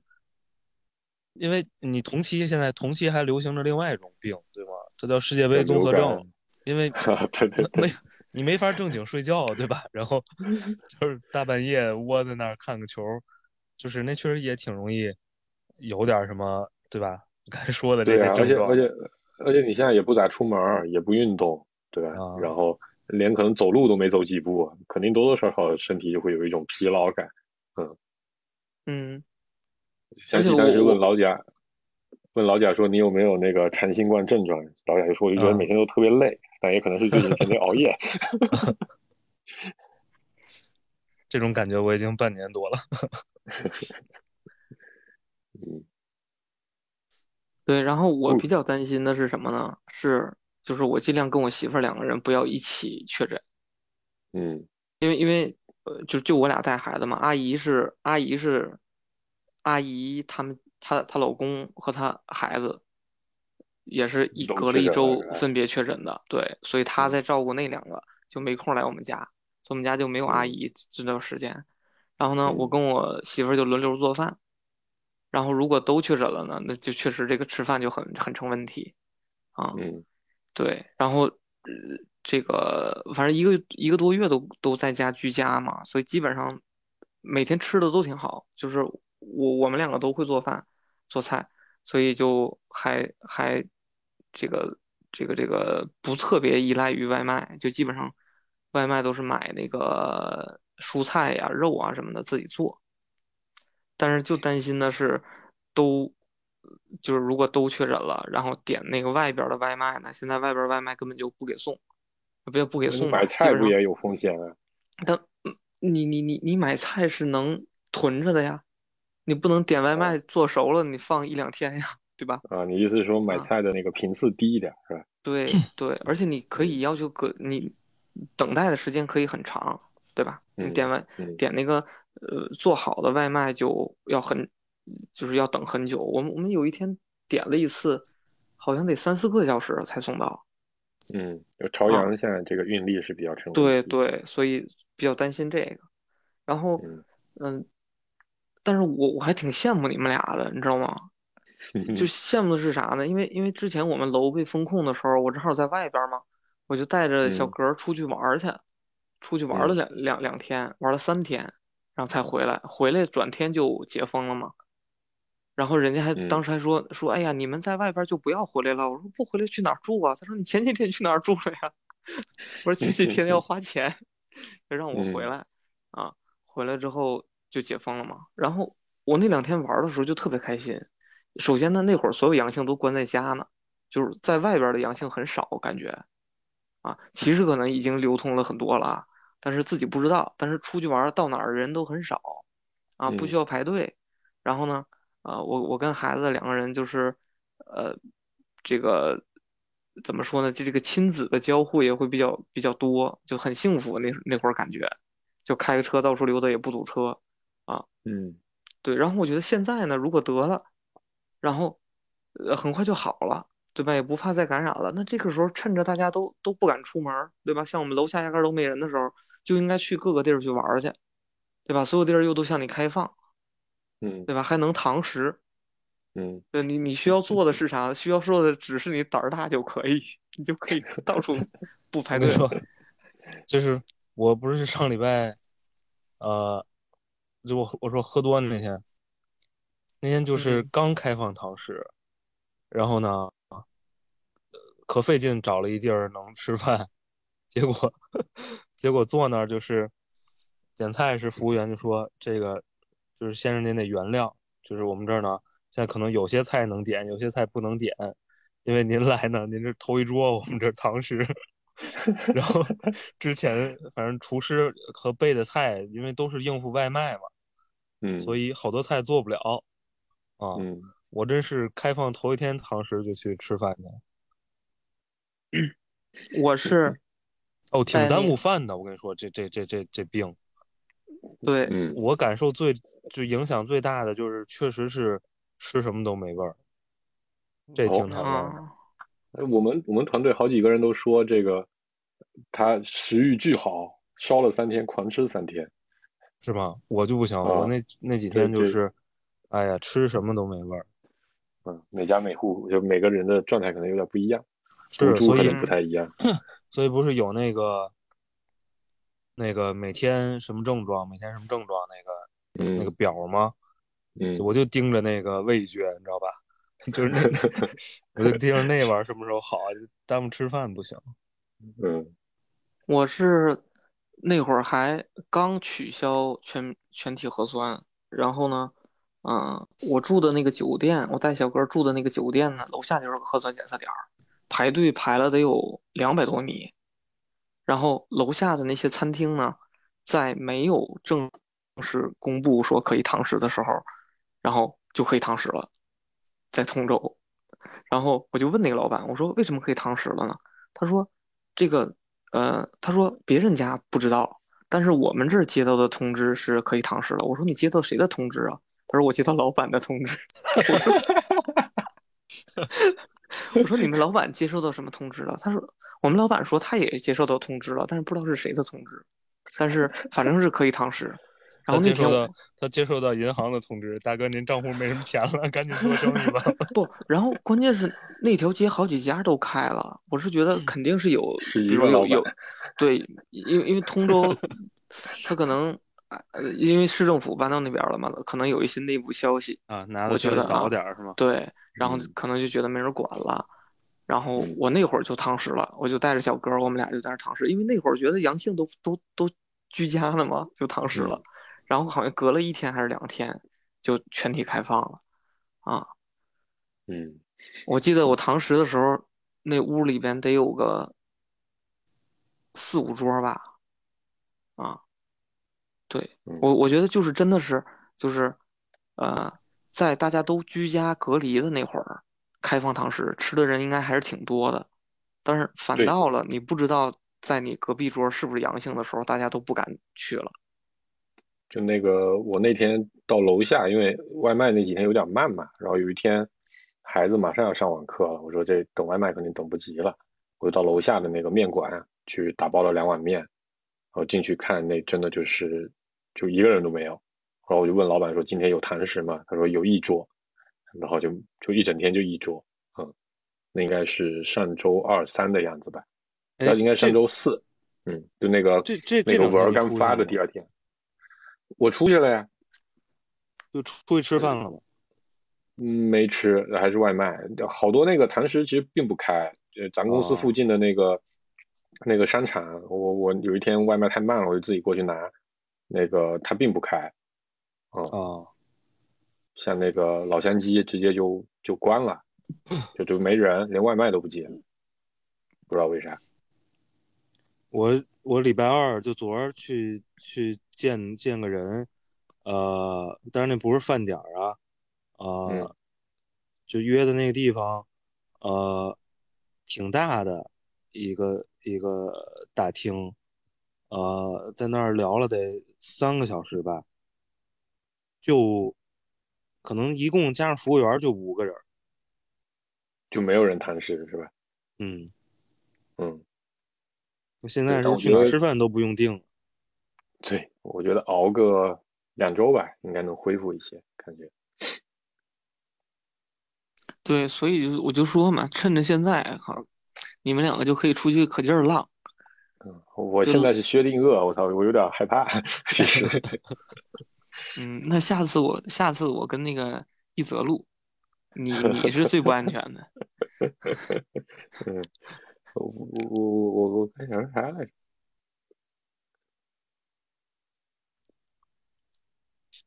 因为你同期现在同期还流行着另外一种病，对吗？这叫世界杯综合症。因为啊，对对没对，你没法正经睡觉，对吧？然后 就是大半夜窝在那儿看个球，就是那确实也挺容易有点什么，对吧？刚才说的这些症状且而，且而且你现在也不咋出门，也不运动，对吧？啊然后连可能走路都没走几步，肯定多多少少身体就会有一种疲劳感。嗯嗯，想起当时问老贾，问老贾说你有没有那个缠新冠症状？老贾就说我就觉得啊每天都特别累，但也可能是最近天天熬夜。这种感觉我已经半年多了。嗯 对。然后我嗯比较担心的是什么呢？是就是我尽量跟我媳妇儿两个人不要一起确诊，嗯因为因为呃，就就我俩带孩子嘛，阿姨是阿姨是阿姨，他们她她老公和她孩子也是一隔了一周分别确诊的，对，所以她嗯在照顾那两个，就没空来我们家，所以我们家就没有阿嗯姨这段时间。然后呢，我嗯跟我媳妇儿就轮流做饭，然后如果都确诊了呢，那就确实这个吃饭就很很成问题啊。嗯对，然后呃，这个反正一个一个多月都都在家居家嘛，所以基本上每天吃的都挺好，就是我我们两个都会做饭做菜，所以就还还这个这个这个不特别依赖于外卖，就基本上外卖都是买那个蔬菜呀、肉啊什么的自己做，但是就担心的是都。就是如果都确诊了，然后点那个外边的外卖呢，现在外边外卖根本就不给送，不就不给送买菜不也有风险啊？但嗯你你你你买菜是能囤着的呀，你不能点外卖做熟了你放一两天呀，对吧？啊，你意思是说买啊菜的那个频次低一点是吧？对对，而且你可以要求隔你等待的时间可以很长，对吧？你嗯点外嗯点那个呃做好的外卖就要很就是要等很久。我们我们有一天点了一次，好像得三四个小时才送到。嗯，就朝啊阳现在这个运力是比较成对对，所以比较担心这个。然后嗯嗯，但是我我还挺羡慕你们俩的，你知道吗？就 羡慕的是啥呢？因为因为之前我们楼被封控的时候，我正好在外边嘛，我就带着小嗯格出去玩儿去，出去玩儿了嗯两两两天，玩了三天，然后才回来。回来转天就解封了嘛。然后人家还当嗯时还说说，哎呀，你们在外边就不要回来了。我说不回来去哪儿住啊？他说你前几天去哪儿住了呀？我说前几天要花钱，就让我回嗯来啊。回来之后就解封了嘛。然后我那两天玩的时候就特别开心。首先呢，那会儿所有阳性都关在家呢，就是在外边的阳性很少，感觉啊，其实可能已经流通了很多了啊，但是自己不知道。但是出去玩到哪儿人都很少啊，不需嗯要排队。然后呢，啊，我我跟孩子两个人就是，呃，这个怎么说呢？就这个亲子的交互也会比较比较多，就很幸福。那那会儿感觉，就开个车到处溜达也不堵车。嗯对，然后我觉得现在呢，如果得了，然后呃很快就好了，对吧？也不怕再感染了。那这个时候趁着大家都都不敢出门儿，对吧？像我们楼下压根儿都没人的时候，就应该去各个地儿去玩儿去，对吧？所有地儿又都向你开放，嗯对吧？还能堂食，嗯对你你需要做的是啥？需要做的只是你胆儿大就可以，你就可以到处不排队我跟你。说，就是我不是上礼拜，呃，就我我说喝多那天，那天就是嗯刚开放堂食，然后呢，呃可费劲找了一地儿能吃饭，结果结果坐那儿就是点菜时服务员就说这个就是先生您得原谅，就是我们这儿呢现在可能有些菜能点，有些菜不能点，因为您来呢您这头一桌，我们这堂食。然后之前反正厨师和备的菜，因为都是应付外卖嘛，嗯，所以好多菜做不了啊。嗯我真是开放头一天堂食就去吃饭去了，我是哦，挺耽误饭的。我跟你说，这这这这这病，对，嗯我感受最就影响最大的就是，确实是吃什么都没味儿，这挺常见的。啊，我们我们团队好几个人都说这个，他食欲巨好，烧了三天，狂吃三天。是吧？我就不行，啊我那那几天就是，哎呀，吃什么都没味儿。嗯，每家每户就每个人的状态可能有点不一样，是所以不太一样。所以不是有那个那个每天什么症状，每天什么症状那个嗯那个表吗？嗯我就盯着那个味觉，你知道吧？就是那，我就盯着那玩意儿什么时候好，耽误吃饭不行。嗯我是那会儿还刚取消全全体核酸，然后呢，嗯，我住的那个酒店，我带小哥住的那个酒店呢，楼下就是个核酸检测点儿，排队排了得有两百多米，然后楼下的那些餐厅呢，在没有正式公布说可以堂食的时候，然后就可以堂食了，在通州。然后我就问那个老板，我说为什么可以堂食了呢？他说这个呃，他说别人家不知道，但是我们这儿接到的通知是可以堂食了。我说你接到谁的通知啊？他说我接到老板的通知。我说 我说你们老板接收到什么通知了？他说我们老板说他也接收到通知了，但是不知道是谁的通知，但是反正是可以堂食。然后那天他接收到他接收到银行的通知，大哥您账户没什么钱了，赶紧做生意吧。不，然后关键是那条街好几家都开了，我是觉得肯定是有，是比如有有，对，因为因为通州，他可能呃，因为市政府搬到那边了嘛，可能有一些内部消息，啊，拿我觉得啊早点是吗？对，然后嗯可能就觉得没人管了，然后嗯我那会儿就堂食了，我就带着小哥，我们俩就在那儿堂食，因为那会儿觉得阳性都都都居家了嘛，就堂食了，然后好像隔了一天还是两天就全体开放了，啊。嗯，我记得我堂食的时候，那屋里边得有个四五桌吧，啊，对嗯我我觉得就是真的是就是，呃，在大家都居家隔离的那会儿，开放堂食吃的人应该还是挺多的，但是反对到了你不知道在你隔壁桌是不是阳性的时候，大家都不敢去了。就那个我那天到楼下，因为外卖那几天有点慢嘛，然后有一天孩子马上要上网课了，我说这等外卖肯定等不及了，我就到楼下的那个面馆去打包了两碗面，然后进去看，那真的就是就一个人都没有，然后我就问老板说今天有堂食吗？他说有一桌，然后就就一整天就一桌，嗯，那应该是上周二三的样子吧，哎那应该上周四，嗯，就那个这这这那个文儿两天你刚发的第二天，我出去了呀。就出出去吃饭了吗？嗯，没吃，还是外卖。好多那个堂食其实并不开，就，咱公司哦附近的那个、那个商场，我我有一天外卖太慢了，我就自己过去拿，那个它并不开。嗯，哦，像那个老乡鸡直接就就关了，就就没人，连外卖都不接，不知道为啥。我我礼拜二就昨儿去去见见个人，呃，但是那不是饭点儿啊，呃，嗯就约的那个地方，呃，挺大的一个一个大厅，呃，在那儿聊了得三个小时吧，就可能一共加上服务员就五个人，就没有人谈事是吧？嗯，嗯，现在是去哪儿吃饭都不用订了。对，我觉得熬个两周吧，应该能恢复一些感觉。对，所以就我就说嘛，趁着现在哈，你们两个就可以出去可劲儿浪。嗯，我现在是薛定谔，我操，我有点害怕，其实。嗯，那下次我下次我跟那个一泽录，你 你是最不安全的。嗯，我我我我我刚想说啥来着？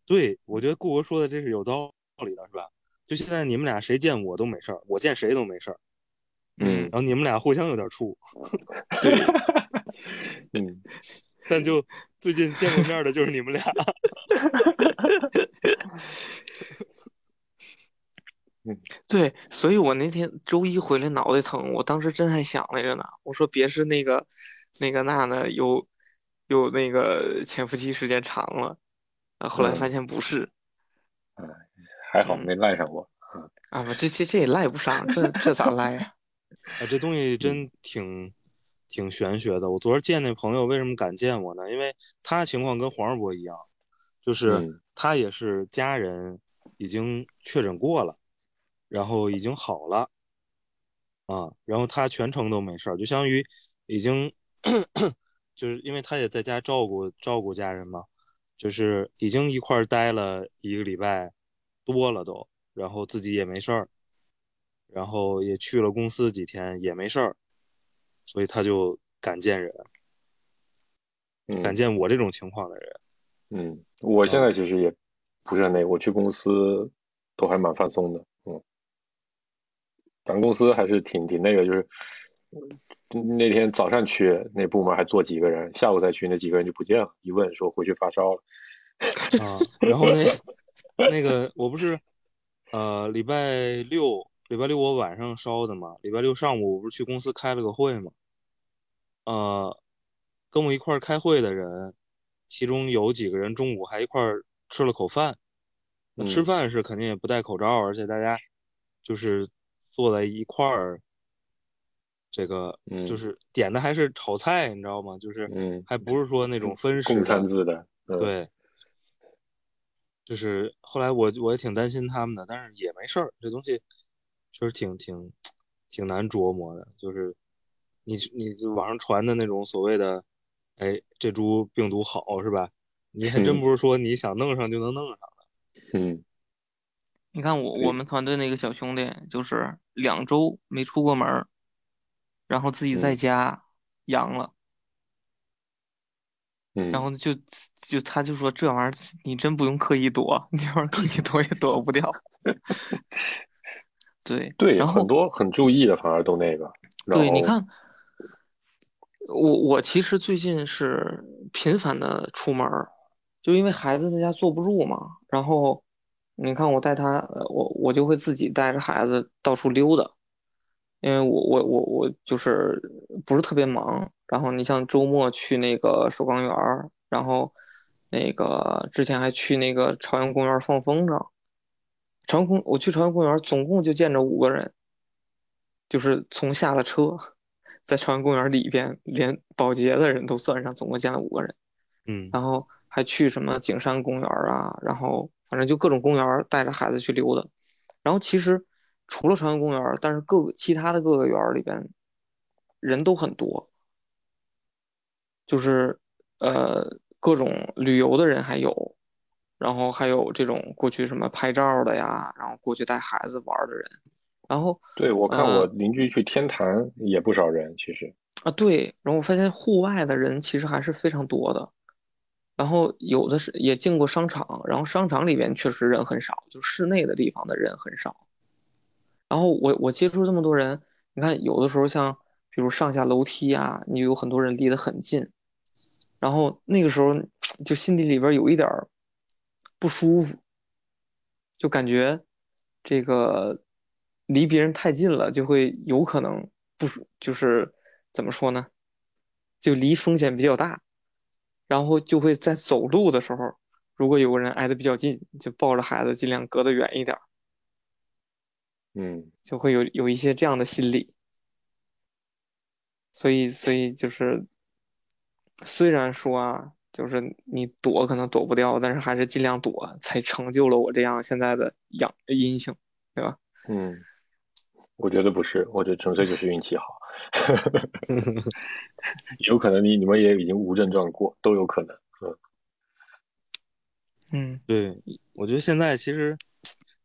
对，我觉得顾哥说的这是有道理的，是吧？就现在你们俩谁见我都没事儿，我见谁都没事儿，嗯然后你们俩互相有点怵，对，嗯，但就最近见过面的就是你们俩。对，所以我那天周一回来脑袋疼，我当时真还想来着呢，我说别是那个那个娜娜有有那个潜伏期时间长了，啊，后来发嗯现不是还好没赖上我。啊，不，这这这也赖不上，这这咋赖呀？啊，这东西真挺挺玄学的。我昨儿见那朋友为什么敢见我呢？因为他情况跟黄世博一样，就是嗯他也是家人已经确诊过了，然后已经好了，啊，然后他全程都没事儿，就相当于已经 就是因为他也在家照顾照顾家人嘛，就是已经一块儿待了一个礼拜多了都，然后自己也没事儿。然后也去了公司几天，也没事儿，所以他就敢见人，嗯敢见我这种情况的人。嗯，我现在其实也不是很那个，我去公司都还蛮放松的。嗯，咱公司还是挺挺那个，就是嗯那天早上去那部门还坐几个人，下午再去那几个人就不见了，一问说回去发烧了。啊，然后那那个我不是呃礼拜六礼拜六我晚上烧的嘛，礼拜六上午我不是去公司开了个会嘛，呃，跟我一块儿开会的人，其中有几个人中午还一块儿吃了口饭。吃嗯饭是肯定也不戴口罩，而且大家就是坐在一块儿，这个嗯就是点的还是炒菜，你知道吗？就是嗯还不是说那种分食共餐制的，嗯，对，就是后来我我也挺担心他们的，但是也没事儿，这东西确实挺挺挺难琢磨的。就是你你网上传的那种所谓的，哎，这株病毒好是吧？你还真嗯不是说你想弄上就能弄上的。嗯你看我我们团队那个小兄弟，就是两周没出过门儿，然后自己在嗯家阳了，嗯，然后就就他就说这玩意儿你真不用刻意躲，你这玩意儿刻意躲也躲不掉。对对，然后很多很注意的反而都那个，对，你看，我我其实最近是频繁的出门，就因为孩子在家坐不住嘛。然后你看我带他，呃我我就会自己带着孩子到处溜达，因为我我我我就是不是特别忙。然后你像周末去那个首钢园儿，然后那个之前还去那个朝阳公园放风筝。朝阳公我去朝阳公园总共就见着五个人。就是从下了车，在朝阳公园里边，连保洁的人都算上，总共见了五个人。嗯然后还去什么景山公园啊，然后反正就各种公园带着孩子去溜达。然后其实除了朝阳公园，但是各个其他的各个园里边人都很多，就是呃各种旅游的人还有，然后还有这种过去什么拍照的呀，然后过去带孩子玩的人，然后对我看呃我邻居去天坛也不少人，其实，啊，对，然后我发现户外的人其实还是非常多的，然后有的是也进过商场，然后商场里边确实人很少，就室内的地方的人很少。然后我我接触这么多人，你看有的时候像比如上下楼梯啊，你有很多人离得很近，然后那个时候就心底里边有一点不舒服，就感觉这个离别人太近了，就会有可能不，就是怎么说呢，就离风险比较大，然后就会在走路的时候，如果有个人挨得比较近，就抱着孩子尽量隔得远一点，嗯就会有有一些这样的心理。所以，所以就是，虽然说啊，就是你躲可能躲不掉，但是还是尽量躲，才成就了我这样现在的阳阴性，对吧？嗯，我觉得不是，我觉得纯粹就是运气好，有可能你你们也已经无症状过，都有可能，嗯嗯，对，我觉得现在其实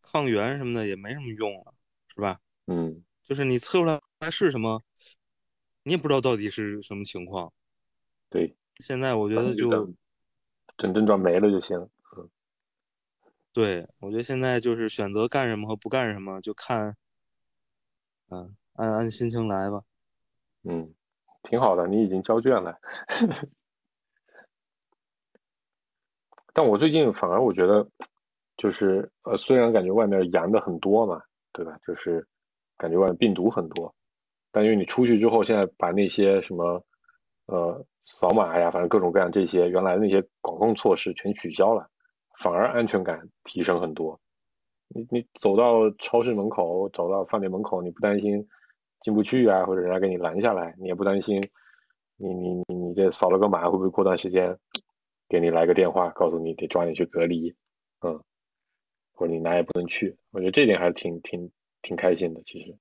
抗原什么的也没什么用了，是吧？嗯就是你测出来是什么，你也不知道到底是什么情况。对，现在我觉得就反正等等症状没了就行，嗯对，我觉得现在就是选择干什么和不干什么，就看，嗯，按按心情来吧。嗯，挺好的，你已经交卷了。但我最近反而我觉得，就是呃，虽然感觉外面阳的很多嘛，对吧？就是感觉外面病毒很多，但因为你出去之后，现在把那些什么呃扫码呀，反正各种各样这些原来的那些管控措施全取消了，反而安全感提升很多。你你走到超市门口，走到饭店门口，你不担心进不去啊，或者人家给你拦下来，你也不担心你你你你这扫了个码会不会过段时间给你来个电话，告诉你得抓紧去隔离，嗯，或者你哪也不能去。我觉得这点还是挺挺挺开心的，其实。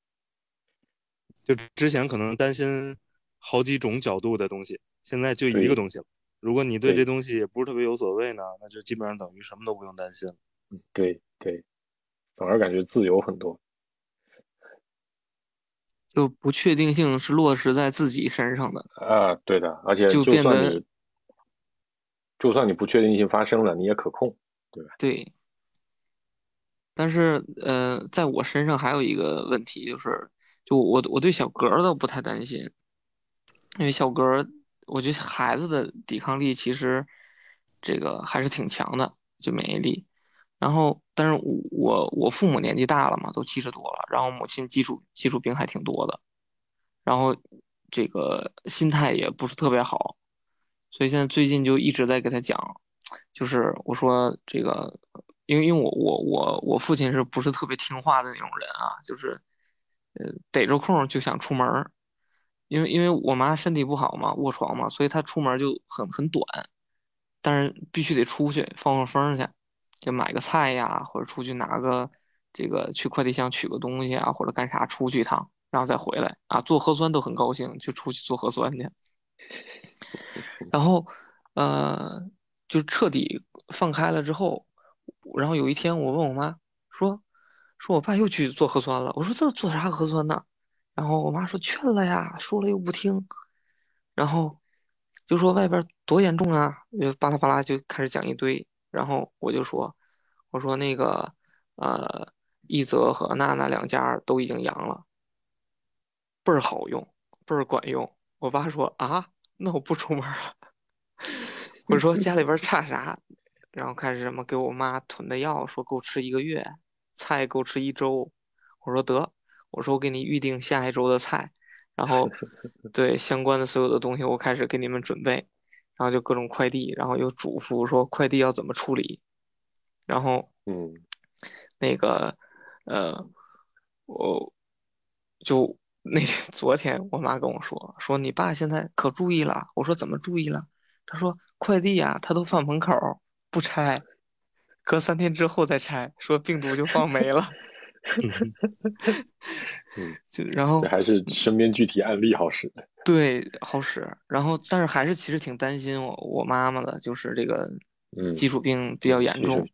就之前可能担心好几种角度的东西，现在就一个东西了。如果你对对这东西也不是特别有所谓呢，那就基本上等于什么都不用担心了。对对，反而感觉自由很多。就不确定性是落实在自己身上的。啊，对的，而且就就变得算你就算你不确定性发生了，你也可控，对吧？对，但是呃，在我身上还有一个问题，就是就我我对小格儿倒不太担心，因为小格儿，我觉得孩子的抵抗力其实这个还是挺强的，就免疫力。然后，但是我我我父母年纪大了嘛，都七十多了，然后母亲基础基础病还挺多的，然后这个心态也不是特别好，所以现在最近就一直在给他讲，就是我说这个，因为因为我我我我父亲是不是特别听话的那种人啊，就是呃逮着空就想出门儿，因为因为我妈身体不好嘛，卧床嘛，所以她出门就很很短，但是必须得出去放放风去，就买个菜呀，或者出去拿个这个去快递箱取个东西啊，或者干啥出去一趟，然后再回来。啊，做核酸都很高兴，就出去做核酸去，然后呃就彻底放开了之后，然后有一天我问我妈说说我爸又去做核酸了，我说这做啥核酸呢？然后我妈说劝了呀，说了又不听，然后就说外边多严重啊，就巴拉巴拉就开始讲一堆，然后我就说，我说那个呃，一泽和娜娜两家都已经阳了，倍儿好用，倍儿管用。我爸说啊，那我不出门了。我说家里边差啥，然后开始什么给我妈囤的药，说够吃一个月，菜够吃一周。我说得。我说我给你预定下一周的菜，然后 对相关的所有的东西我开始给你们准备，然后就各种快递，然后又嘱咐说快递要怎么处理，然后嗯，那个呃，我就那昨天我妈跟我说说你爸现在可注意了，我说怎么注意了？他说快递呀他都放门口不拆，隔三天之后再拆，说病毒就放没了。嗯，就然后这还是身边具体案例好使。对，好使。然后，但是还是其实挺担心我我妈妈的，就是这个嗯基础病比较严重。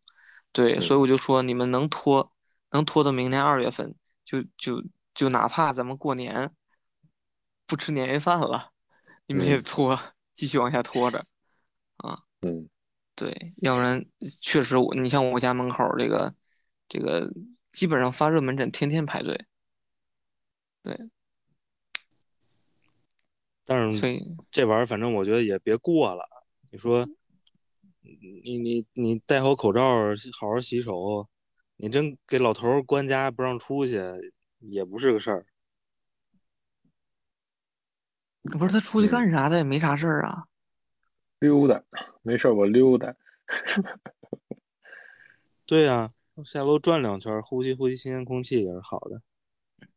对，嗯所以我就说，你们能拖，能拖到明年二月份，就就就哪怕咱们过年不吃年夜饭了，你们也嗯拖，继续往下拖着。啊嗯对，要不然确实我，你像我家门口这个这个，基本上发热门诊天天排队。对，但是所以这玩意儿反正我觉得也别过了。你说，你你你戴好口罩，好好洗手，你真给老头儿关家不让出去，也不是个事儿。不是他出去嗯干啥的，也没啥事儿啊。溜达，没事我溜达。对呀、下楼转两圈，呼吸呼吸新鲜空气也是好的。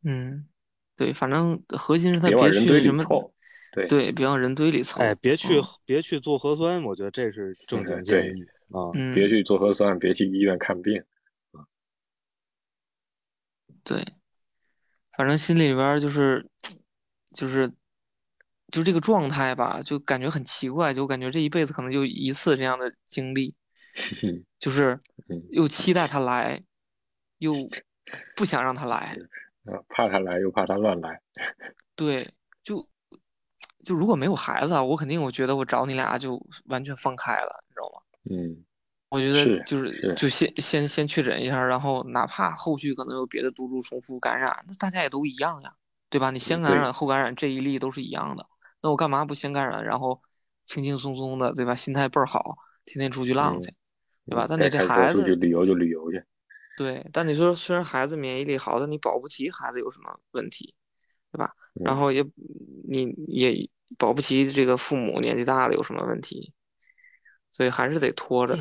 嗯，对，反正核心是他别去什么，对对，别往人堆里凑。哎，别去、嗯别去做核酸，我觉得这是正经建议啊。嗯，别去做核酸，别去医院看病。对，反正心里边就是就是就这个状态吧，就感觉很奇怪，就感觉这一辈子可能就一次这样的经历，就是嗯又期待他来，又不想让他来。啊，怕他来又怕他乱来。对，就就如果没有孩子啊，我肯定我觉得我找你俩就完全放开了，你知道吗？嗯我觉得就是是就先先先确诊一下，然后哪怕后续可能有别的毒株重复感染，那大家也都一样呀，对吧？你先感染后感染这一例都是一样的，那我干嘛不先感染，然后轻轻松松的，对吧？心态倍儿好，天天出去浪嗯去，对吧？但你这孩子出去子，旅游就旅游去。对，但你说虽然孩子免疫力好，但你保不齐孩子有什么问题，对吧？然嗯后也你也保不齐这个父母年纪大了有什么问题，所以还是得拖着。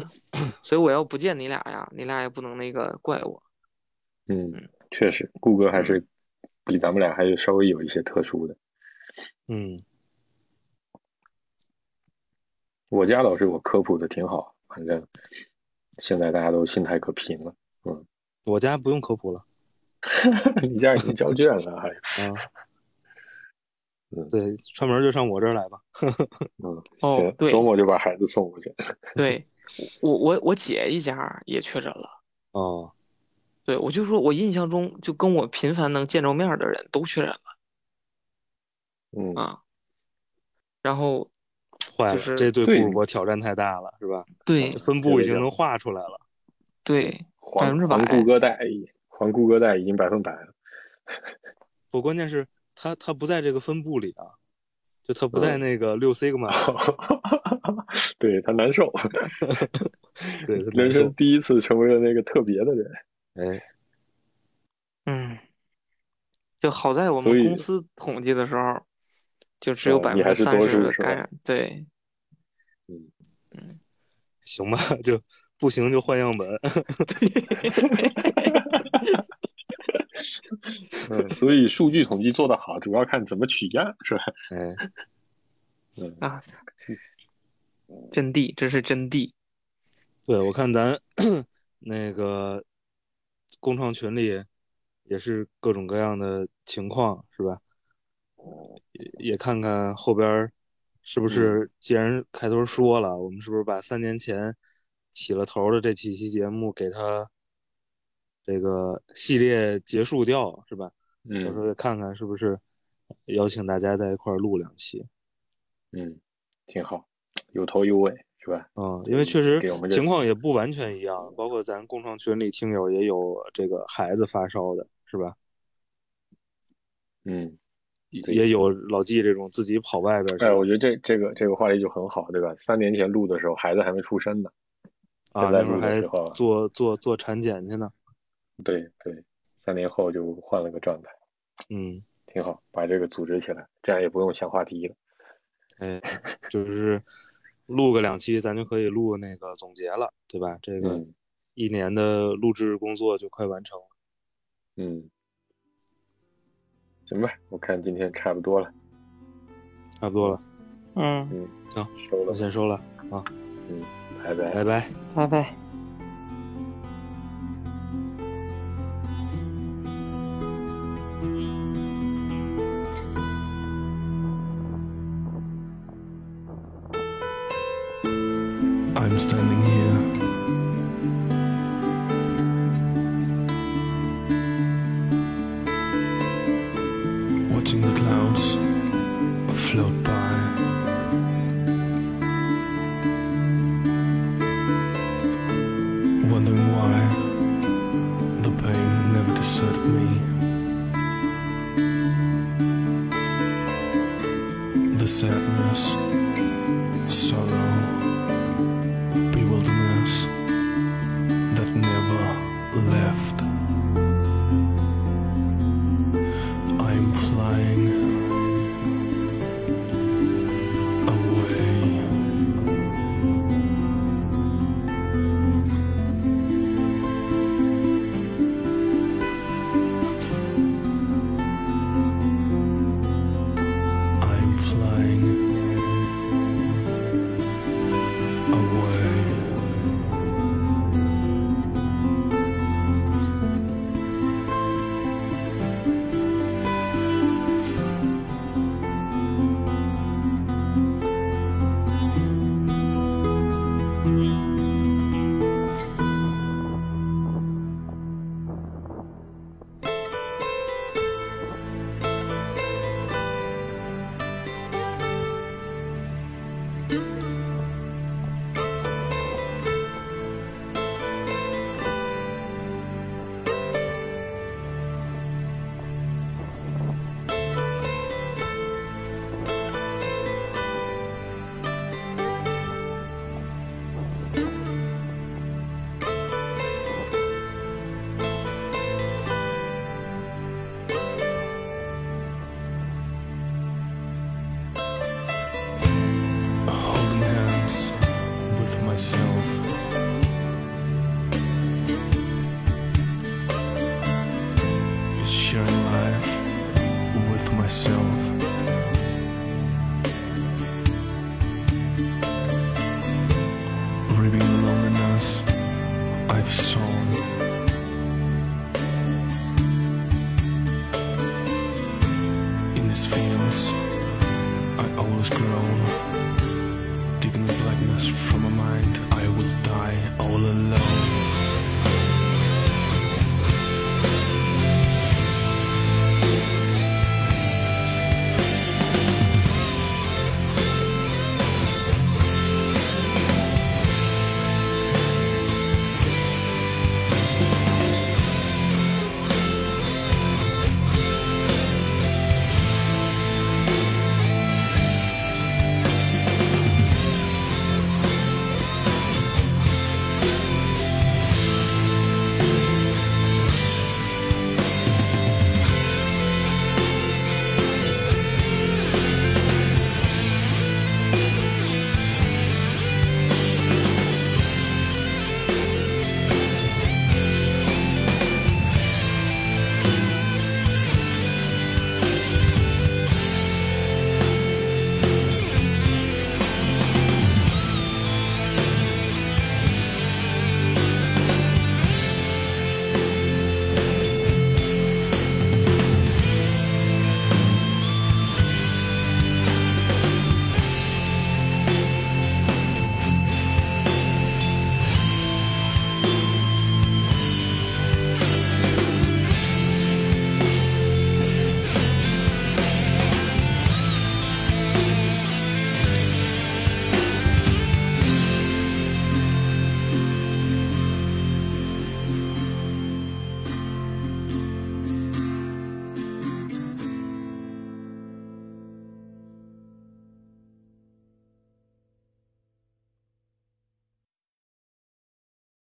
所以我要不见你俩呀，你俩也不能那个怪我。嗯，确实，顾哥还是比咱们俩还是稍微有一些特殊的。嗯，我家倒是我科普的挺好，反正现在大家都心态可平了。嗯我家不用科普了 你家已经交卷了，还 啊。嗯对，串门就上我这儿来吧。嗯，哦行，对周末就把孩子送过去。对，我我我姐一家也确诊了。哦，对，我就说我印象中就跟我频繁能见着面的人都确诊了嗯，啊。然后坏了，就是这对对顾主播挑战太大了，是吧？对分布已经能画出来了。对还百分之百还顾歌带，还顾歌带已经百分百了。不，关键是他他不在这个分布里啊，就他不在那个六 sigma，、对他难受，对，他受人生第一次成为了那个特别的人。哎，嗯，就好在我们公司统计的时候，就只有百分之三十的感染。对，行吧，就不行就换样本。嗯，所以数据统计做得好，主要看怎么取样，是吧？哎，啊，真谛，这是真谛。对，我看咱 那个工创群里也是各种各样的情况，是吧？也也看看后边是不是，既然开头说了，我们是不是把三年前起了头的这几期节目给它这个系列结束掉，是吧？到时候再看看是不是邀请大家在一块录两期。嗯，挺好，有头有尾，是吧？嗯，因为确实情况也不完全一样，包括咱共创群里听友也有这个孩子发烧的，是吧？嗯，对也有老纪这种自己跑外边去哎，我觉得这这个这个话题就很好，对吧？三年前录的时候，孩子还没出生呢，啊，那时候还做做做产检去呢。对对，三年后就换了个状态，嗯，挺好，把这个组织起来，这样也不用想话题了。哎，就是录个两期，咱就可以录那个总结了，对吧？这个嗯一年的录制工作就快完成了。嗯，行吧，我看今天差不多了，差不多了，嗯，嗯，行，收了，我先收了，嗯，拜拜。拜拜。拜拜。I'm standing myself.